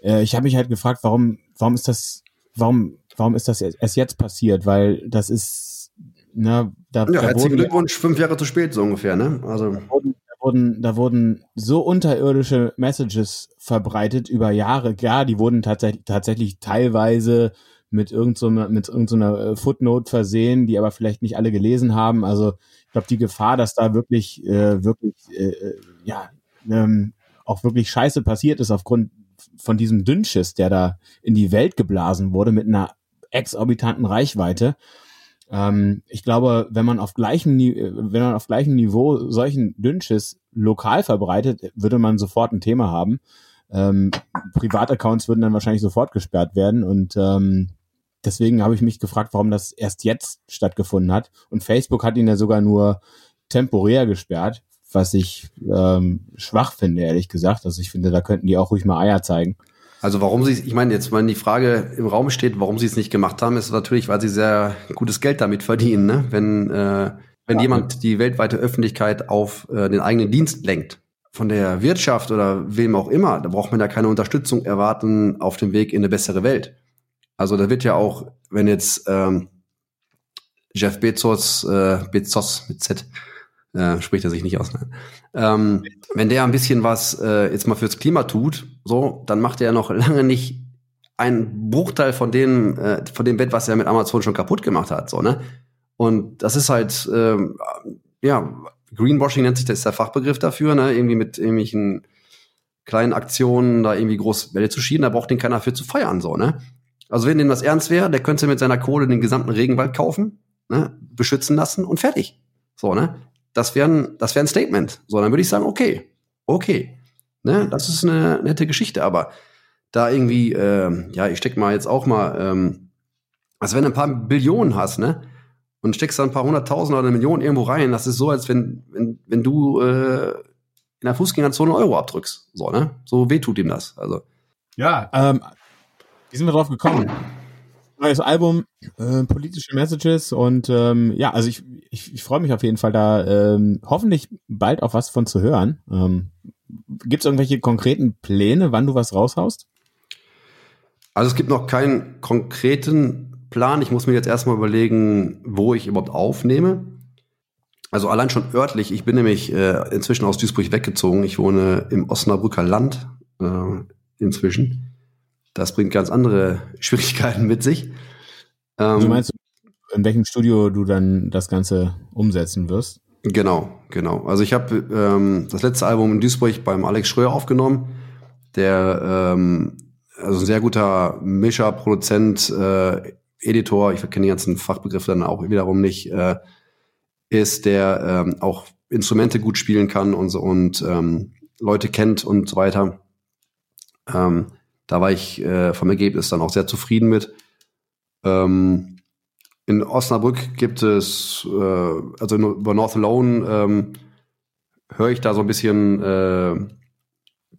Äh, ich habe mich halt gefragt, warum, warum ist das, warum, warum ist das erst jetzt passiert? Weil das ist, ne, da, ja, da herzlichen Glückwunsch, fünf Jahre zu spät, so ungefähr, ne? Also. Da wurden, da wurden, da wurden so unterirdische Messages verbreitet über Jahre. Ja, die wurden tatsächlich, tatsächlich teilweise mit irgendeiner so mit irgendeiner so Footnote versehen, die aber vielleicht nicht alle gelesen haben. Also ich glaube, die Gefahr, dass da wirklich, äh, wirklich, äh, äh, ja, ähm, auch wirklich Scheiße passiert ist aufgrund von diesem Dünnschiss, der da in die Welt geblasen wurde mit einer exorbitanten Reichweite. Ähm, ich glaube, wenn man auf gleichem, wenn man auf gleichem Niveau solchen Dünnschiss lokal verbreitet, würde man sofort ein Thema haben. Ähm, Privataccounts würden dann wahrscheinlich sofort gesperrt werden und ähm, deswegen habe ich mich gefragt, warum das erst jetzt stattgefunden hat. Und Facebook hat ihn ja sogar nur temporär gesperrt. was ich ähm, schwach finde, ehrlich gesagt. Also ich finde, da könnten die auch ruhig mal Eier zeigen. Also warum sie, ich meine jetzt, wenn die Frage im Raum steht, warum sie es nicht gemacht haben, ist natürlich, weil sie sehr gutes Geld damit verdienen. Ne? Wenn äh, wenn ja, jemand die weltweite Öffentlichkeit auf äh, den eigenen Dienst lenkt, von der Wirtschaft oder wem auch immer, da braucht man ja keine Unterstützung erwarten auf dem Weg in eine bessere Welt. Also da wird ja auch, wenn jetzt ähm, Jeff Bezos, äh, Bezos mit Z, äh, spricht er sich nicht aus. Ne? Ähm, wenn der ein bisschen was äh, jetzt mal fürs Klima tut, so, dann macht er noch lange nicht einen Bruchteil von dem, äh, von dem Bett, was er mit Amazon schon kaputt gemacht hat, so, ne? Und das ist halt, ähm, ja, Greenwashing nennt sich das ist der Fachbegriff dafür, ne? Irgendwie mit irgendwelchen kleinen Aktionen da irgendwie groß Welle zu schieben, da braucht den keiner für zu feiern, so, ne? Also wenn dem was ernst wäre, der könnte mit seiner Kohle den gesamten Regenwald kaufen, ne? beschützen lassen und fertig. So, ne? Das wäre ein, das wäre ein Statement. So, dann würde ich sagen, okay, okay. Ne? Das ist eine nette Geschichte, aber da irgendwie, äh, ja, ich steck mal jetzt auch mal, ähm, also wenn du ein paar Billionen hast, ne? Und steckst da ein paar hunderttausend oder eine Million irgendwo rein, das ist so, als wenn, wenn, wenn du äh, in der Fußgängerzone Euro abdrückst. So, ne? So weh tut ihm das. Also. Ja, ähm, wie sind wir drauf gekommen? Neues Album, äh, politische Messages und ähm, ja, also ich, ich, ich freue mich auf jeden Fall da ähm, hoffentlich bald auch was von zu hören. Ähm, Gibt es irgendwelche konkreten Pläne, wann du was raushaust? Also es gibt noch keinen konkreten Plan. Ich muss mir jetzt erstmal überlegen, wo ich überhaupt aufnehme. Also allein schon örtlich. Ich bin nämlich äh, inzwischen aus Duisburg weggezogen. Ich wohne im Osnabrücker Land äh, inzwischen. Das bringt ganz andere Schwierigkeiten mit sich. Ähm, du meinst, in welchem Studio du dann das Ganze umsetzen wirst? Genau, genau. Also ich habe ähm, das letzte Album in Duisburg beim Alex Schröer aufgenommen, der ähm, also ein sehr guter Mischer, Produzent, äh, Editor, ich kenne die ganzen Fachbegriffe dann auch wiederum nicht, äh, ist, der ähm, auch Instrumente gut spielen kann und so und ähm, Leute kennt und so weiter. Ähm, da war ich äh, vom Ergebnis dann auch sehr zufrieden mit. Ähm, in Osnabrück gibt es, äh, also über North Alone ähm, höre ich da so ein bisschen äh,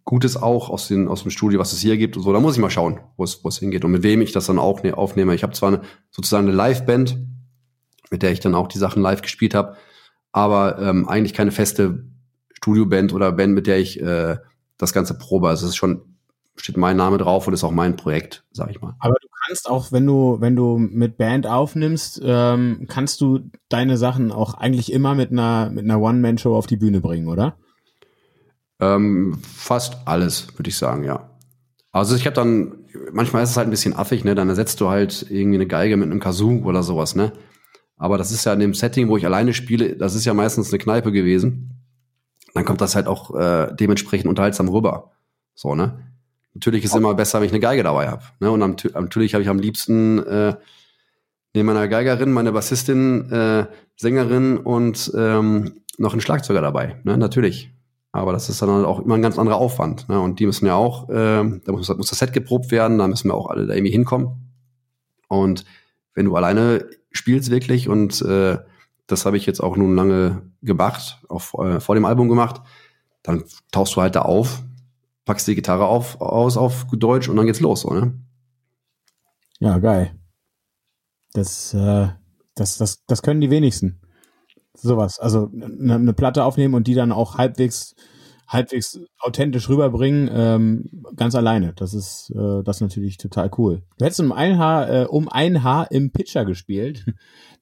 Gutes auch aus, den, aus dem Studio, was es hier gibt und so. Da muss ich mal schauen, wo es, hingeht und mit wem ich das dann auch ne, aufnehme. Ich habe zwar eine, sozusagen eine Live-Band, mit der ich dann auch die Sachen live gespielt habe, aber ähm, eigentlich keine feste Studioband oder Band, mit der ich äh, das Ganze probe. Also es ist schon steht mein Name drauf und ist auch mein Projekt, sag ich mal. Aber du kannst auch, wenn du, wenn du mit Band aufnimmst, ähm, kannst du deine Sachen auch eigentlich immer mit einer, mit einer One-Man-Show auf die Bühne bringen, oder? Ähm, fast alles, würde ich sagen, ja. Also ich habe dann, manchmal ist es halt ein bisschen affig, ne? Dann ersetzt du halt irgendwie eine Geige mit einem Kazoo oder sowas, ne? Aber das ist ja in dem Setting, wo ich alleine spiele, das ist ja meistens eine Kneipe gewesen. Dann kommt das halt auch äh, dementsprechend unterhaltsam rüber. So, ne? Natürlich ist es immer besser, wenn ich eine Geige dabei habe. Ne? Und am, natürlich habe ich am liebsten äh, neben meiner Geigerin, meine Bassistin, äh, Sängerin und ähm, noch einen Schlagzeuger dabei. Ne? Natürlich. Aber das ist dann halt auch immer ein ganz anderer Aufwand. Ne? Und die müssen ja auch, äh, da muss, muss das Set geprobt werden, da müssen wir auch alle da irgendwie hinkommen. Und wenn du alleine spielst wirklich und äh, das habe ich jetzt auch nun lange gemacht, auch äh, vor dem Album gemacht, dann tauchst du halt da auf packst die Gitarre auf, aus auf Deutsch und dann geht's los, so, ne? Ja, geil. Das, äh, das, das, das können die wenigsten. Sowas. Also eine, eine Platte aufnehmen und die dann auch halbwegs, halbwegs authentisch rüberbringen, ähm, ganz alleine. Das ist äh, das ist natürlich total cool. Du hättest um ein Haar, äh, um ein Haar im Pitcher gespielt.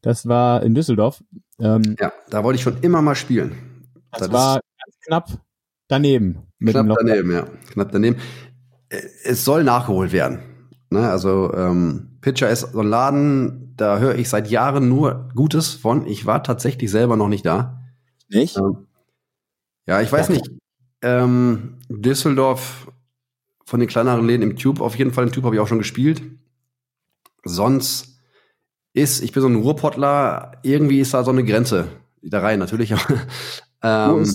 Das war in Düsseldorf. Ähm, ja, da wollte ich schon immer mal spielen. Das, das war ganz knapp daneben. Knapp daneben, ja. Knapp daneben. Äh, es soll nachgeholt werden. Ne? Also ähm, Pitcher ist so ein Laden, da höre ich seit Jahren nur Gutes von. Ich war tatsächlich selber noch nicht da. Nicht? Ähm, ja, ich weiß ja. nicht. Ähm, Düsseldorf von den kleineren Läden im Tube, auf jeden Fall im Tube habe ich auch schon gespielt. Sonst ist, ich bin so ein Ruhrpottler, irgendwie ist da so eine Grenze da rein, natürlich. ähm,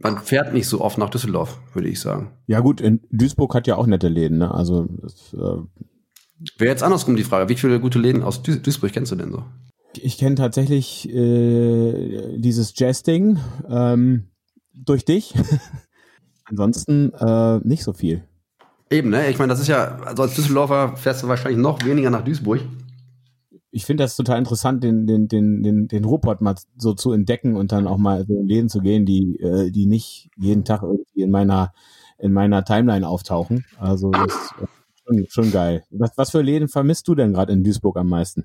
man fährt nicht so oft nach Düsseldorf, würde ich sagen. Ja gut, in Duisburg hat ja auch nette Läden, ne? Also das, äh wäre jetzt andersrum die Frage. Wie viele gute Läden aus Duisburg kennst du denn so? Ich kenne tatsächlich äh, dieses Jazz-Ding. Ähm, durch dich. Ansonsten äh, nicht so viel. Eben, ne? Ich meine, das ist ja, also als Düsseldorfer fährst du wahrscheinlich noch weniger nach Duisburg. Ich finde das total interessant, den, den, den, den, den Ruhrpott mal so zu entdecken und dann auch mal so in Läden zu gehen, die, äh, die nicht jeden Tag irgendwie in meiner, in meiner Timeline auftauchen. Also das ist schon, schon geil. Was, was für Läden vermisst du denn gerade in Duisburg am meisten?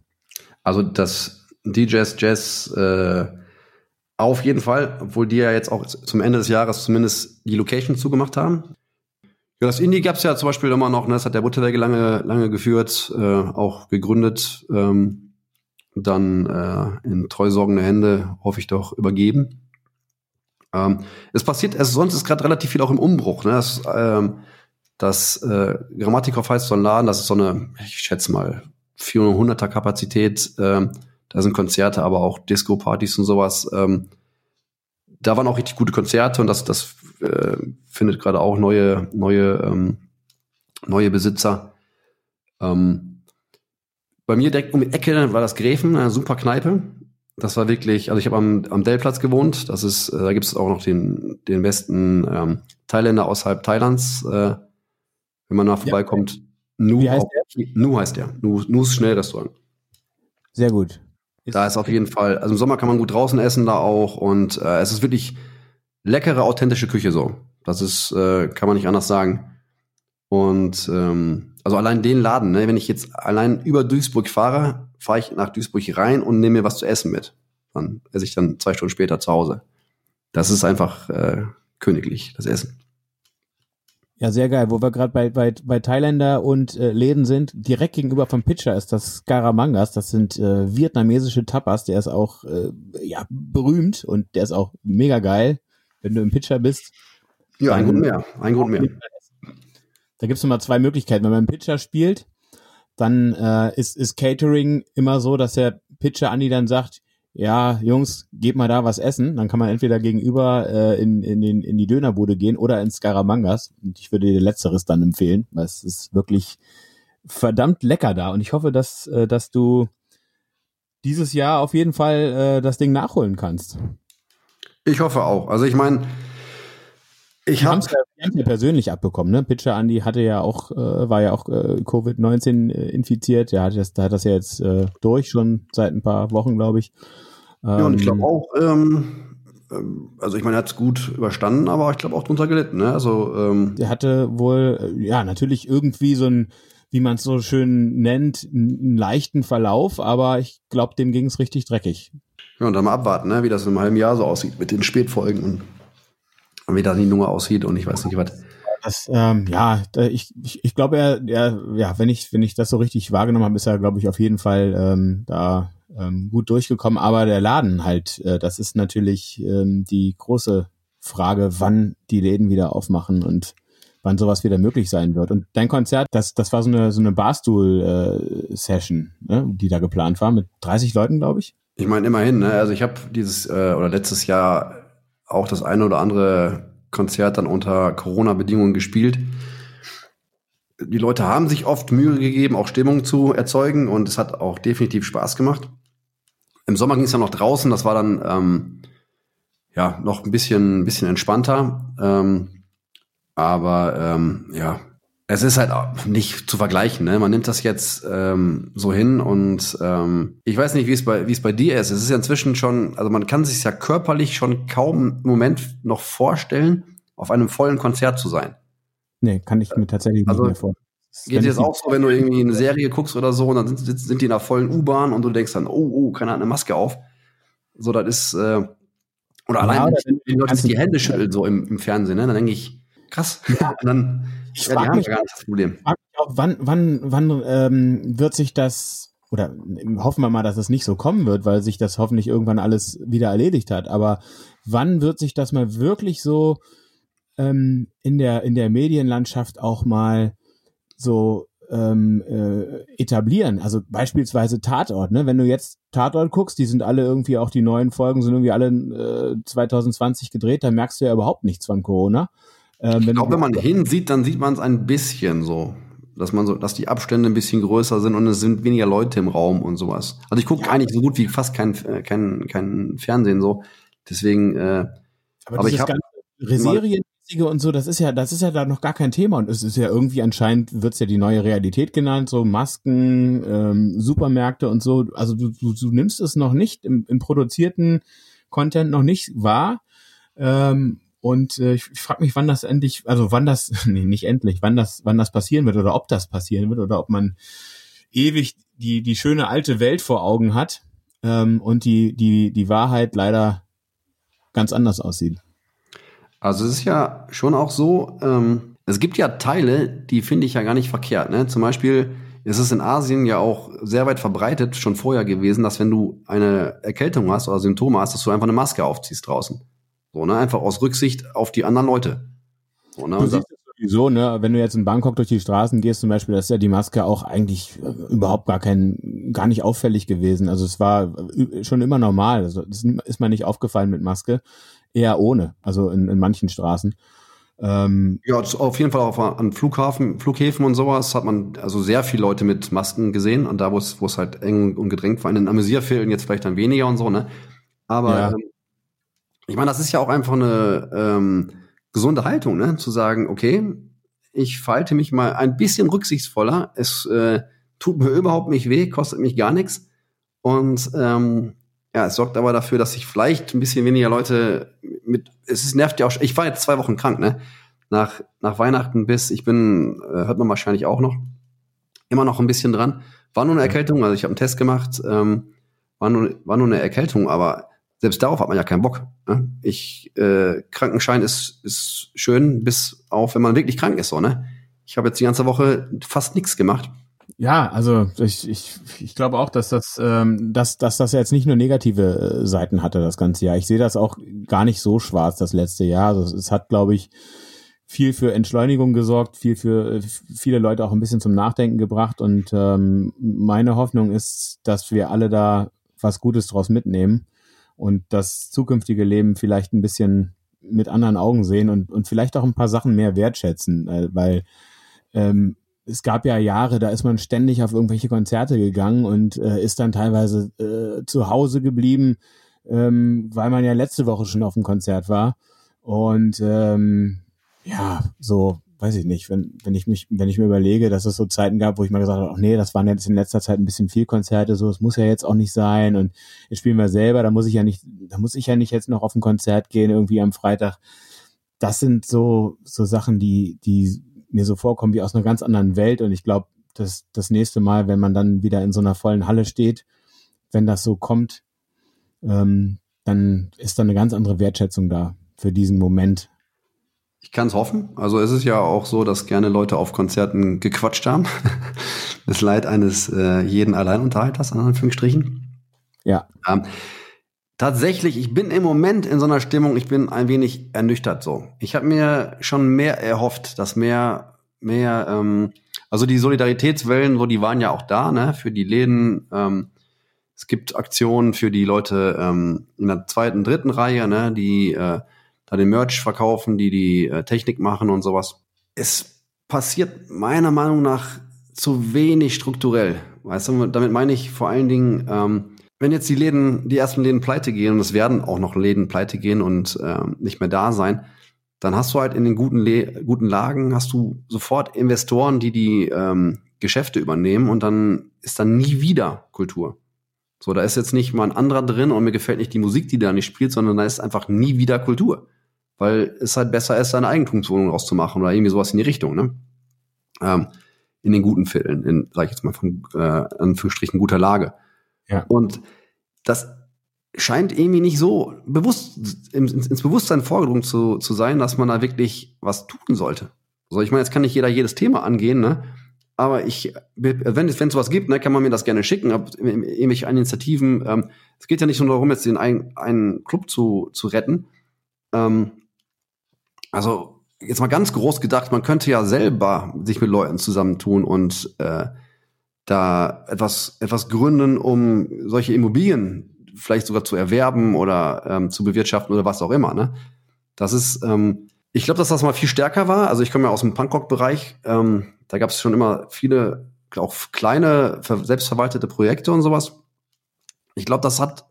Also das DJs Jazz äh, auf jeden Fall, obwohl die ja jetzt auch zum Ende des Jahres zumindest die Location zugemacht haben. Ja, das Indie gab's ja zum Beispiel immer noch, ne? das hat der Butterwege lange, lange geführt, äh, auch gegründet, ähm, dann äh, in treusorgende Hände, hoffe ich doch, übergeben. Ähm, es passiert, also sonst ist gerade relativ viel auch im Umbruch. Ne? Das, ähm, das äh, Grammatikov heißt so ein Laden, das ist so eine, ich schätze mal, 400er Kapazität. Ähm, da sind Konzerte, aber auch Disco-Partys und sowas. Ähm, da waren auch richtig gute Konzerte und das, das äh, findet gerade auch neue, neue, ähm, neue Besitzer. Ähm, bei mir direkt um die Ecke war das Gräfen, eine super Kneipe. Das war wirklich, also ich habe am, am Dellplatz gewohnt. Das ist, äh, da gibt es auch noch den, den besten ähm, Thailänder außerhalb Thailands. Äh, wenn man nach vorbeikommt. Ja. Nu, Wie heißt der? Nu heißt der. Nu, Nu's Schnellrestaurant. Sehr gut. Da ist auf jeden Fall, also im Sommer kann man gut draußen essen da auch und äh, es ist wirklich leckere, authentische Küche so. Das ist, äh, kann man nicht anders sagen. Und ähm, also allein den Laden, ne, wenn ich jetzt allein über Duisburg fahre, fahre ich nach Duisburg rein und nehme mir was zu essen mit. Dann esse ich dann zwei Stunden später zu Hause. Das ist einfach äh, königlich, das Essen. Ja, sehr geil. Wo wir gerade bei, bei, bei Thailänder und äh, Läden sind, direkt gegenüber vom Pitcher ist das Skaramangas. Das sind äh, vietnamesische Tapas. Der ist auch äh, ja berühmt und der ist auch mega geil, wenn du im Pitcher bist. Ja, ein Grund mehr. Ein Grund mehr. Da gibt's immer zwei Möglichkeiten. Wenn man im Pitcher spielt, dann äh, ist, ist Catering immer so, dass der Pitcher Andi dann sagt, ja, Jungs, gebt mal da was essen. Dann kann man entweder gegenüber äh, in, in, den, in die Dönerbude gehen oder ins Skaramangas. Und ich würde dir letzteres dann empfehlen, weil es ist wirklich verdammt lecker da. Und ich hoffe, dass, äh, dass du dieses Jahr auf jeden Fall äh, das Ding nachholen kannst. Ich hoffe auch. Also ich meine, ich habe ja, ja persönlich abbekommen, ne? Pitcher Andy hatte ja auch, äh, war ja auch äh, Covid-19 äh, infiziert. Der hat das, der hat das ja jetzt äh, durch schon seit ein paar Wochen, glaube ich. Ähm, ja, und ich glaube ähm, auch, ähm, ähm, also ich meine, er hat es gut überstanden, aber ich glaube auch drunter gelitten. Ne? Also ähm, der hatte wohl, äh, ja, natürlich irgendwie so ein, wie man es so schön nennt, einen leichten Verlauf, aber ich glaube, dem ging es richtig dreckig. Ja, und dann mal abwarten, ne? wie das in einem halben Jahr so aussieht mit den Spätfolgen und wie da die Nummer aussieht und ich weiß nicht was. Das, ähm, ja, ich, ich, ich glaube, er, er, ja, wenn ich, wenn ich das so richtig wahrgenommen habe, ist er, glaube ich, auf jeden Fall ähm, da ähm, gut durchgekommen. Aber der Laden halt, äh, das ist natürlich ähm, die große Frage, wann die Läden wieder aufmachen und wann sowas wieder möglich sein wird. Und dein Konzert, das, das war so eine, so eine Barstool-Session, äh, ne, die da geplant war, mit 30 Leuten, glaube ich. Ich meine, immerhin, ne? Also ich habe dieses äh, oder letztes Jahr auch das eine oder andere Konzert dann unter Corona-Bedingungen gespielt. Die Leute haben sich oft Mühe gegeben, auch Stimmung zu erzeugen und es hat auch definitiv Spaß gemacht. Im Sommer ging es ja noch draußen, das war dann ähm, ja noch ein bisschen, ein bisschen entspannter. Ähm, aber ähm, ja, es ist halt nicht zu vergleichen. Ne? Man nimmt das jetzt ähm, so hin und ähm, ich weiß nicht, wie es bei wie es bei dir ist. Es ist ja inzwischen schon, also man kann sich ja körperlich schon kaum im Moment noch vorstellen, auf einem vollen Konzert zu sein. Nee, kann ich mir tatsächlich also, nicht mehr vorstellen. Geht dir das auch so, wenn du irgendwie eine Serie guckst oder so und dann sind, sind die in einer vollen U-Bahn und du denkst dann, oh, oh, keiner hat eine Maske auf. So, das ist, äh, oder ja, allein, wenn die Leute die Hände schütteln, so im, im Fernsehen, ne? dann denke ich, krass. und dann ich ja, frage mich, gar nicht das Problem. Frag mich auch, wann, wann, wann ähm, wird sich das oder hoffen wir mal, dass es nicht so kommen wird, weil sich das hoffentlich irgendwann alles wieder erledigt hat. Aber wann wird sich das mal wirklich so ähm, in der in der Medienlandschaft auch mal so ähm, äh, etablieren? Also beispielsweise Tatort. Ne? Wenn du jetzt Tatort guckst, die sind alle irgendwie auch die neuen Folgen sind irgendwie alle äh, 2020 gedreht, da merkst du ja überhaupt nichts von Corona. Ähm, ich glaube, wenn man hinsieht, dann sieht man es ein bisschen so. Dass man so, dass die Abstände ein bisschen größer sind und es sind weniger Leute im Raum und sowas. Also ich gucke ja. eigentlich so gut wie fast kein, äh, kein, kein Fernsehen so. Deswegen, äh, aber, aber ich habe Reserien und so, das ist ja, das ist ja da noch gar kein Thema und es ist ja irgendwie anscheinend wird's ja die neue Realität genannt, so Masken, ähm, Supermärkte und so. Also du, du, du nimmst es noch nicht im, im produzierten Content noch nicht wahr. Ähm, und äh, ich, ich frage mich, wann das endlich, also wann das, nee, nicht endlich, wann das, wann das passieren wird oder ob das passieren wird oder ob man ewig die die schöne alte Welt vor Augen hat ähm, und die die die Wahrheit leider ganz anders aussieht. Also es ist ja schon auch so, ähm, es gibt ja Teile, die finde ich ja gar nicht verkehrt. Ne? Zum Beispiel ist es in Asien ja auch sehr weit verbreitet, schon vorher gewesen, dass wenn du eine Erkältung hast oder Symptome hast, dass du einfach eine Maske aufziehst draußen. So, ne? Einfach aus Rücksicht auf die anderen Leute. So, ne? Du siehst es sowieso, ne? Wenn du jetzt in Bangkok durch die Straßen gehst zum Beispiel, das ist ja die Maske auch eigentlich äh, überhaupt gar kein, gar nicht auffällig gewesen. Also es war äh, schon immer normal. Also das ist mir nicht aufgefallen mit Maske eher ohne, also in, in manchen Straßen. Ähm, ja, auf jeden Fall auch an Flughafen, Flughäfen und sowas hat man also sehr viele Leute mit Masken gesehen und da, wo es, wo es halt eng und gedrängt war. In den Amüsierfilmen jetzt vielleicht dann weniger und so, ne? Aber ja. ähm, ich meine, das ist ja auch einfach eine ähm, gesunde Haltung, ne? Zu sagen, okay, ich falte mich mal ein bisschen rücksichtsvoller. Es äh, tut mir überhaupt nicht weh, kostet mich gar nichts. Und ähm, ja, es sorgt aber dafür, dass sich vielleicht ein bisschen weniger Leute mit, es ist, nervt ja auch, ich war jetzt zwei Wochen krank, ne? Nach, nach Weihnachten bis, ich bin, äh, hört man wahrscheinlich auch noch, immer noch ein bisschen dran. War nur eine Erkältung, also ich habe einen Test gemacht, ähm, war, nur, war nur eine Erkältung, aber selbst darauf hat man ja keinen Bock. Ne? Ich, äh, Krankenschein ist, ist schön, bis auf, wenn man wirklich krank ist, so, ne? Ich habe jetzt die ganze Woche fast nichts gemacht. Ja, also ich, ich, ich glaube auch, dass das, ähm, dass, dass das jetzt nicht nur negative äh, Seiten hatte, das ganze Jahr. Ich sehe das auch gar nicht so schwarz, das letzte Jahr. Also es hat, glaube ich, viel für Entschleunigung gesorgt, viel für äh, viele Leute auch ein bisschen zum Nachdenken gebracht. Und ähm, meine Hoffnung ist, dass wir alle da was Gutes draus mitnehmen und das zukünftige Leben vielleicht ein bisschen mit anderen Augen sehen und, und vielleicht auch ein paar Sachen mehr wertschätzen, äh, weil ähm, es gab ja Jahre, da ist man ständig auf irgendwelche Konzerte gegangen und äh, ist dann teilweise äh, zu Hause geblieben, ähm, weil man ja letzte Woche schon auf dem Konzert war. Und ähm, ja, so, weiß ich nicht, wenn, wenn ich mich, wenn ich mir überlege, dass es so Zeiten gab, wo ich mal gesagt habe, ach nee, das waren jetzt in letzter Zeit ein bisschen viel Konzerte, so, es muss ja jetzt auch nicht sein und jetzt spielen wir selber, da muss ich ja nicht, da muss ich ja nicht jetzt noch auf ein Konzert gehen, irgendwie am Freitag. Das sind so, so Sachen, die, die mir so vorkommen wie aus einer ganz anderen Welt. Und ich glaube, dass das nächste Mal, wenn man dann wieder in so einer vollen Halle steht, wenn das so kommt, ähm, dann ist da eine ganz andere Wertschätzung da für diesen Moment. Ich kann es hoffen. Also es ist ja auch so, dass gerne Leute auf Konzerten gequatscht haben. das Leid eines äh, jeden Alleinunterhalters, an Anführungsstrichen. Ja. Ähm, tatsächlich, ich bin im Moment in so einer Stimmung, ich bin ein wenig ernüchtert so. Ich habe mir schon mehr erhofft, dass mehr, mehr, ähm, also die Solidaritätswellen, so die waren ja auch da, ne, für die Läden. Ähm, es gibt Aktionen für die Leute ähm, in der zweiten, dritten Reihe, ne, die äh, da den Merch verkaufen, die die äh, Technik machen und sowas. Es passiert meiner Meinung nach zu wenig strukturell. Weißt du, damit meine ich vor allen Dingen, ähm, wenn jetzt die Läden, die ersten Läden pleite gehen, und es werden auch noch Läden pleite gehen und ähm, nicht mehr da sein, dann hast du halt in den guten, Le guten Lagen, hast du sofort Investoren, die die ähm, Geschäfte übernehmen und dann ist dann nie wieder Kultur. So, da ist jetzt nicht mal ein anderer drin und mir gefällt nicht die Musik, die da nicht spielt, sondern da ist einfach nie wieder Kultur. Weil es halt besser ist, seine Eigentumswohnung rauszumachen oder irgendwie sowas in die Richtung, ne? Ähm, in den guten Vierteln, in, sag ich jetzt mal, von äh, Anführungsstrichen guter Lage. Ja. Und das scheint irgendwie nicht so bewusst ins, ins Bewusstsein vorgedrungen zu, zu sein, dass man da wirklich was tun sollte. So, ich meine, jetzt kann nicht jeder jedes Thema angehen, ne? Aber ich, wenn es wenn sowas gibt, ne, kann man mir das gerne schicken, irgendwelche Initiativen. Ähm, es geht ja nicht nur darum, jetzt den einen, einen Club zu, zu retten. Ähm, also jetzt mal ganz groß gedacht, man könnte ja selber sich mit Leuten zusammentun und äh, da etwas, etwas gründen, um solche Immobilien vielleicht sogar zu erwerben oder ähm, zu bewirtschaften oder was auch immer. Ne? Das ist, ähm, ich glaube, dass das mal viel stärker war. Also ich komme ja aus dem Punkrock-Bereich. Ähm, da gab es schon immer viele, auch kleine, selbstverwaltete Projekte und sowas. Ich glaube, das hat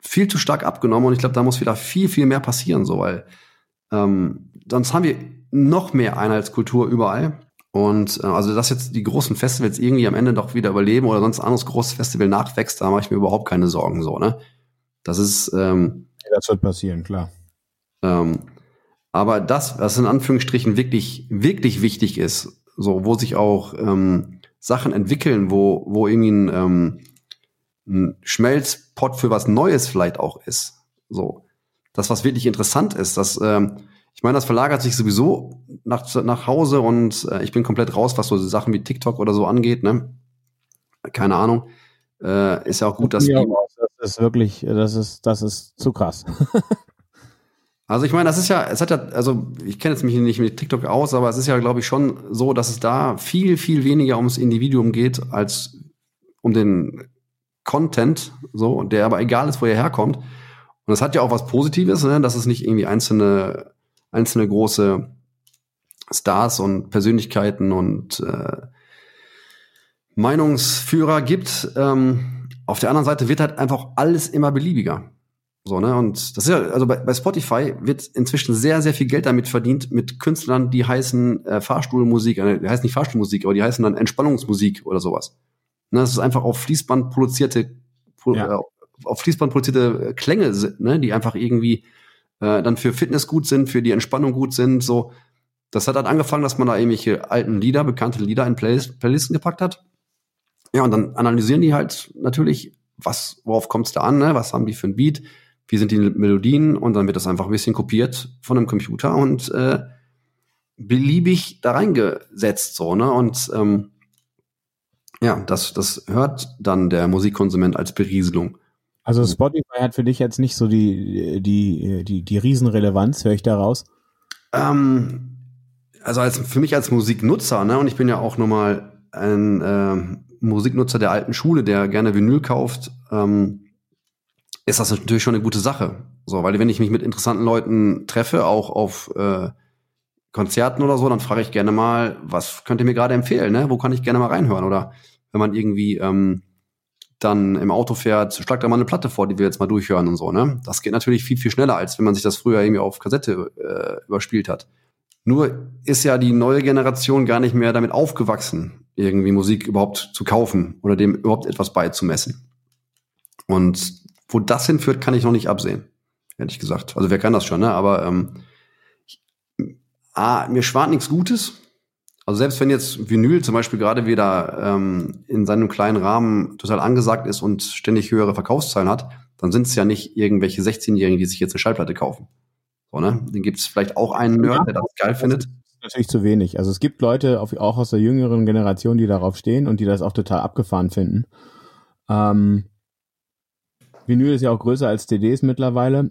viel zu stark abgenommen und ich glaube, da muss wieder viel, viel mehr passieren, so, weil Ähm, sonst haben wir noch mehr Einheitskultur überall. Und äh, also, dass jetzt die großen Festivals irgendwie am Ende doch wieder überleben oder sonst ein anderes großes Festival nachwächst, da mache ich mir überhaupt keine Sorgen so, ne? Das ist ähm, das wird passieren, klar. Ähm, aber das, was in Anführungsstrichen wirklich, wirklich wichtig ist, so, wo sich auch ähm, Sachen entwickeln, wo, wo irgendwie ein, ähm, ein Schmelzpot für was Neues vielleicht auch ist. So. Das, was wirklich interessant ist, das, ähm, ich meine, das verlagert sich sowieso nach, nach Hause und äh, ich bin komplett raus, was so Sachen wie TikTok oder so angeht, ne? Keine Ahnung. Äh, ist ja auch gut, dass ja, das ist wirklich, das ist, das ist zu krass. Also ich meine, das ist ja, es hat ja, also ich kenne jetzt mich nicht mit TikTok aus, aber es ist ja, glaube ich, schon so, dass es da viel, viel weniger ums Individuum geht, als um den Content, so, der aber egal ist, wo er herkommt. Und das hat ja auch was Positives, ne, dass es nicht irgendwie einzelne, einzelne große Stars und Persönlichkeiten und äh, Meinungsführer gibt. Ähm, auf der anderen Seite wird halt einfach alles immer beliebiger. So, ne? Und das ist ja, also bei, bei Spotify wird inzwischen sehr, sehr viel Geld damit verdient mit Künstlern, die heißen äh, Fahrstuhlmusik, äh, die heißen nicht Fahrstuhlmusik, aber die heißen dann Entspannungsmusik oder sowas. Ne? Das ist einfach auf Fließband produzierte, pro, ja. äh, auf Fließband produzierte äh, Klänge sind, ne? die einfach irgendwie äh, dann für Fitness gut sind, für die Entspannung gut sind. So, das hat halt angefangen, dass man da irgendwelche alten Lieder, bekannte Lieder in Playlist, Playlisten gepackt hat. Ja, und dann analysieren die halt natürlich, was, worauf kommt es da an, ne? Was haben die für ein Beat? wie sind die Melodien und dann wird das einfach ein bisschen kopiert von einem Computer und äh, beliebig da reingesetzt so ne und ähm, ja das das hört dann der Musikkonsument als Berieselung. Also Spotify hat für dich jetzt nicht so die die die die Riesenrelevanz höre ich daraus? Ähm, also als für mich als Musiknutzer ne und ich bin ja auch nochmal ein äh, Musiknutzer der alten Schule, der gerne Vinyl kauft. Ähm, ist das natürlich schon eine gute Sache. So, weil wenn ich mich mit interessanten Leuten treffe, auch auf äh, Konzerten oder so, dann frage ich gerne mal, was könnt ihr mir gerade empfehlen, ne? Wo kann ich gerne mal reinhören? Oder wenn man irgendwie ähm, dann im Auto fährt, schlagt da mal eine Platte vor, die wir jetzt mal durchhören und so, ne? Das geht natürlich viel, viel schneller, als wenn man sich das früher irgendwie auf Kassette äh, überspielt hat. Nur ist ja die neue Generation gar nicht mehr damit aufgewachsen, irgendwie Musik überhaupt zu kaufen oder dem überhaupt etwas beizumessen. Und wo das hinführt, kann ich noch nicht absehen, ehrlich gesagt. Also wer kann das schon, ne? Aber ähm, ich, A, mir schwant nichts Gutes. Also selbst wenn jetzt Vinyl zum Beispiel gerade wieder ähm, in seinem kleinen Rahmen total angesagt ist und ständig höhere Verkaufszahlen hat, dann sind es ja nicht irgendwelche 16-Jährigen, die sich jetzt eine Schallplatte kaufen. So, ne? Den gibt es vielleicht auch einen Nerd, der das geil findet. natürlich zu wenig. Also es gibt Leute auch aus der jüngeren Generation, die darauf stehen und die das auch total abgefahren finden. Ähm, Vinyl ist ja auch größer als CDs mittlerweile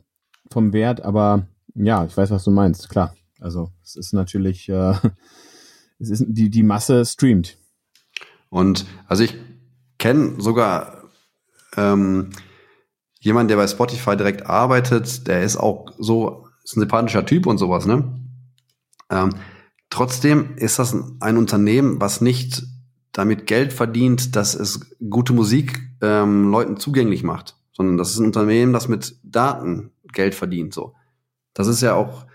vom Wert, aber ja, ich weiß, was du meinst, klar. Also es ist natürlich, äh, es ist die, die Masse streamt. Und also ich kenne sogar ähm, jemand, der bei Spotify direkt arbeitet, der ist auch so, ist ein sympathischer Typ und sowas, ne? Ähm, trotzdem ist das ein Unternehmen, was nicht damit Geld verdient, dass es gute Musik ähm, Leuten zugänglich macht sondern das ist ein Unternehmen, das mit Daten Geld verdient. So, das ist ja auch,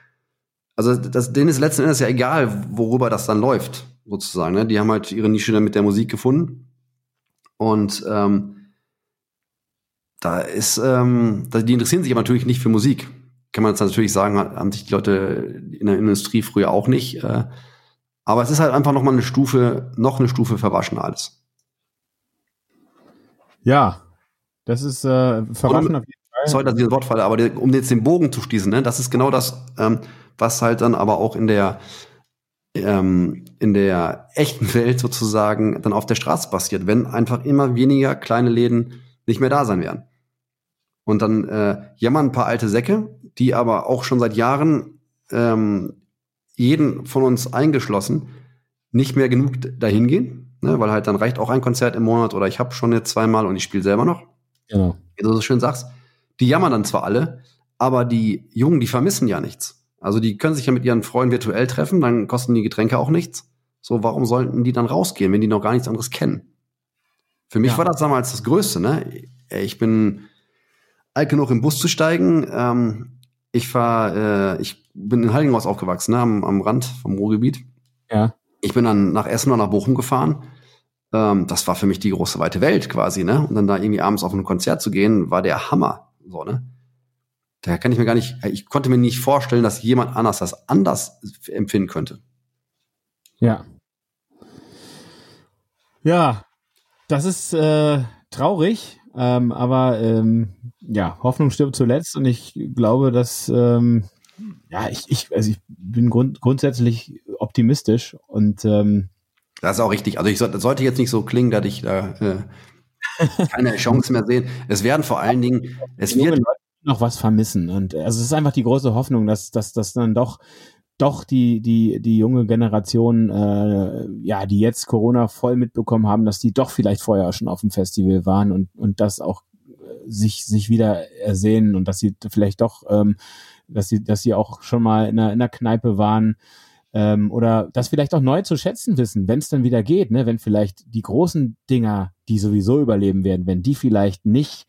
also das, denen ist letzten Endes ja egal, worüber das dann läuft, sozusagen. Ne? Die haben halt ihre Nische dann mit der Musik gefunden und ähm, da ist, ähm, die interessieren sich aber natürlich nicht für Musik. Kann man jetzt natürlich sagen, haben sich die Leute in der Industrie früher auch nicht. Äh, aber es ist halt einfach noch mal eine Stufe, noch eine Stufe verwaschen alles. Ja, das ist äh, verwaschen auf jeden Fall. Sorry, dass ich das Wort falle, aber die, um jetzt den Bogen zu schließen, ne, das ist genau das, ähm, was halt dann aber auch in der ähm, in der echten Welt sozusagen dann auf der Straße passiert, wenn einfach immer weniger kleine Läden nicht mehr da sein werden. Und dann äh, jammern ein paar alte Säcke, die aber auch schon seit Jahren ähm, jeden von uns eingeschlossen nicht mehr genug dahin gehen, ne, weil halt dann reicht auch ein Konzert im Monat oder ich habe schon jetzt zweimal und ich spiele selber noch. Genau. Wie du so schön sagst, die jammern dann zwar alle, aber die Jungen, die vermissen ja nichts. Also die können sich ja mit ihren Freunden virtuell treffen, dann kosten die Getränke auch nichts. So, warum sollten die dann rausgehen, wenn die noch gar nichts anderes kennen? Für mich ja. war das damals das Größte, ne? Ich bin alt genug im Bus zu steigen. Ähm, ich fahr, äh, ich bin in Heiligenhaus aufgewachsen, ne, am, am Rand vom Ruhrgebiet. Ja. Ich bin dann nach Essen oder nach Bochum gefahren. Ähm, das war für mich die große weite Welt quasi, ne? Und dann da irgendwie abends auf ein Konzert zu gehen, war der Hammer. So, ne? Da kann ich mir gar nicht, ich konnte mir nicht vorstellen, dass jemand anders das anders empfinden könnte. Ja. Ja, das ist äh, traurig, ähm, aber ähm, ja, Hoffnung stirbt zuletzt und ich glaube, dass ähm, ja, ich, ich, also ich bin grund, grundsätzlich optimistisch und ähm, das ist auch richtig. Also ich so, sollte jetzt nicht so klingen, dass ich da äh, keine Chance mehr sehe. Es werden vor allen Dingen, es wird noch was vermissen. Und also es ist einfach die große Hoffnung, dass dass das dann doch doch die, die, die junge Generation, äh, ja, die jetzt Corona voll mitbekommen haben, dass die doch vielleicht vorher schon auf dem Festival waren und, und das auch äh, sich, sich wieder ersehen und dass sie vielleicht doch, ähm, dass sie, dass sie auch schon mal in einer, in einer Kneipe waren ähm, oder das vielleicht auch neu zu schätzen wissen, wenn es dann wieder geht, ne, wenn vielleicht die großen Dinger, die sowieso überleben werden, wenn die vielleicht nicht,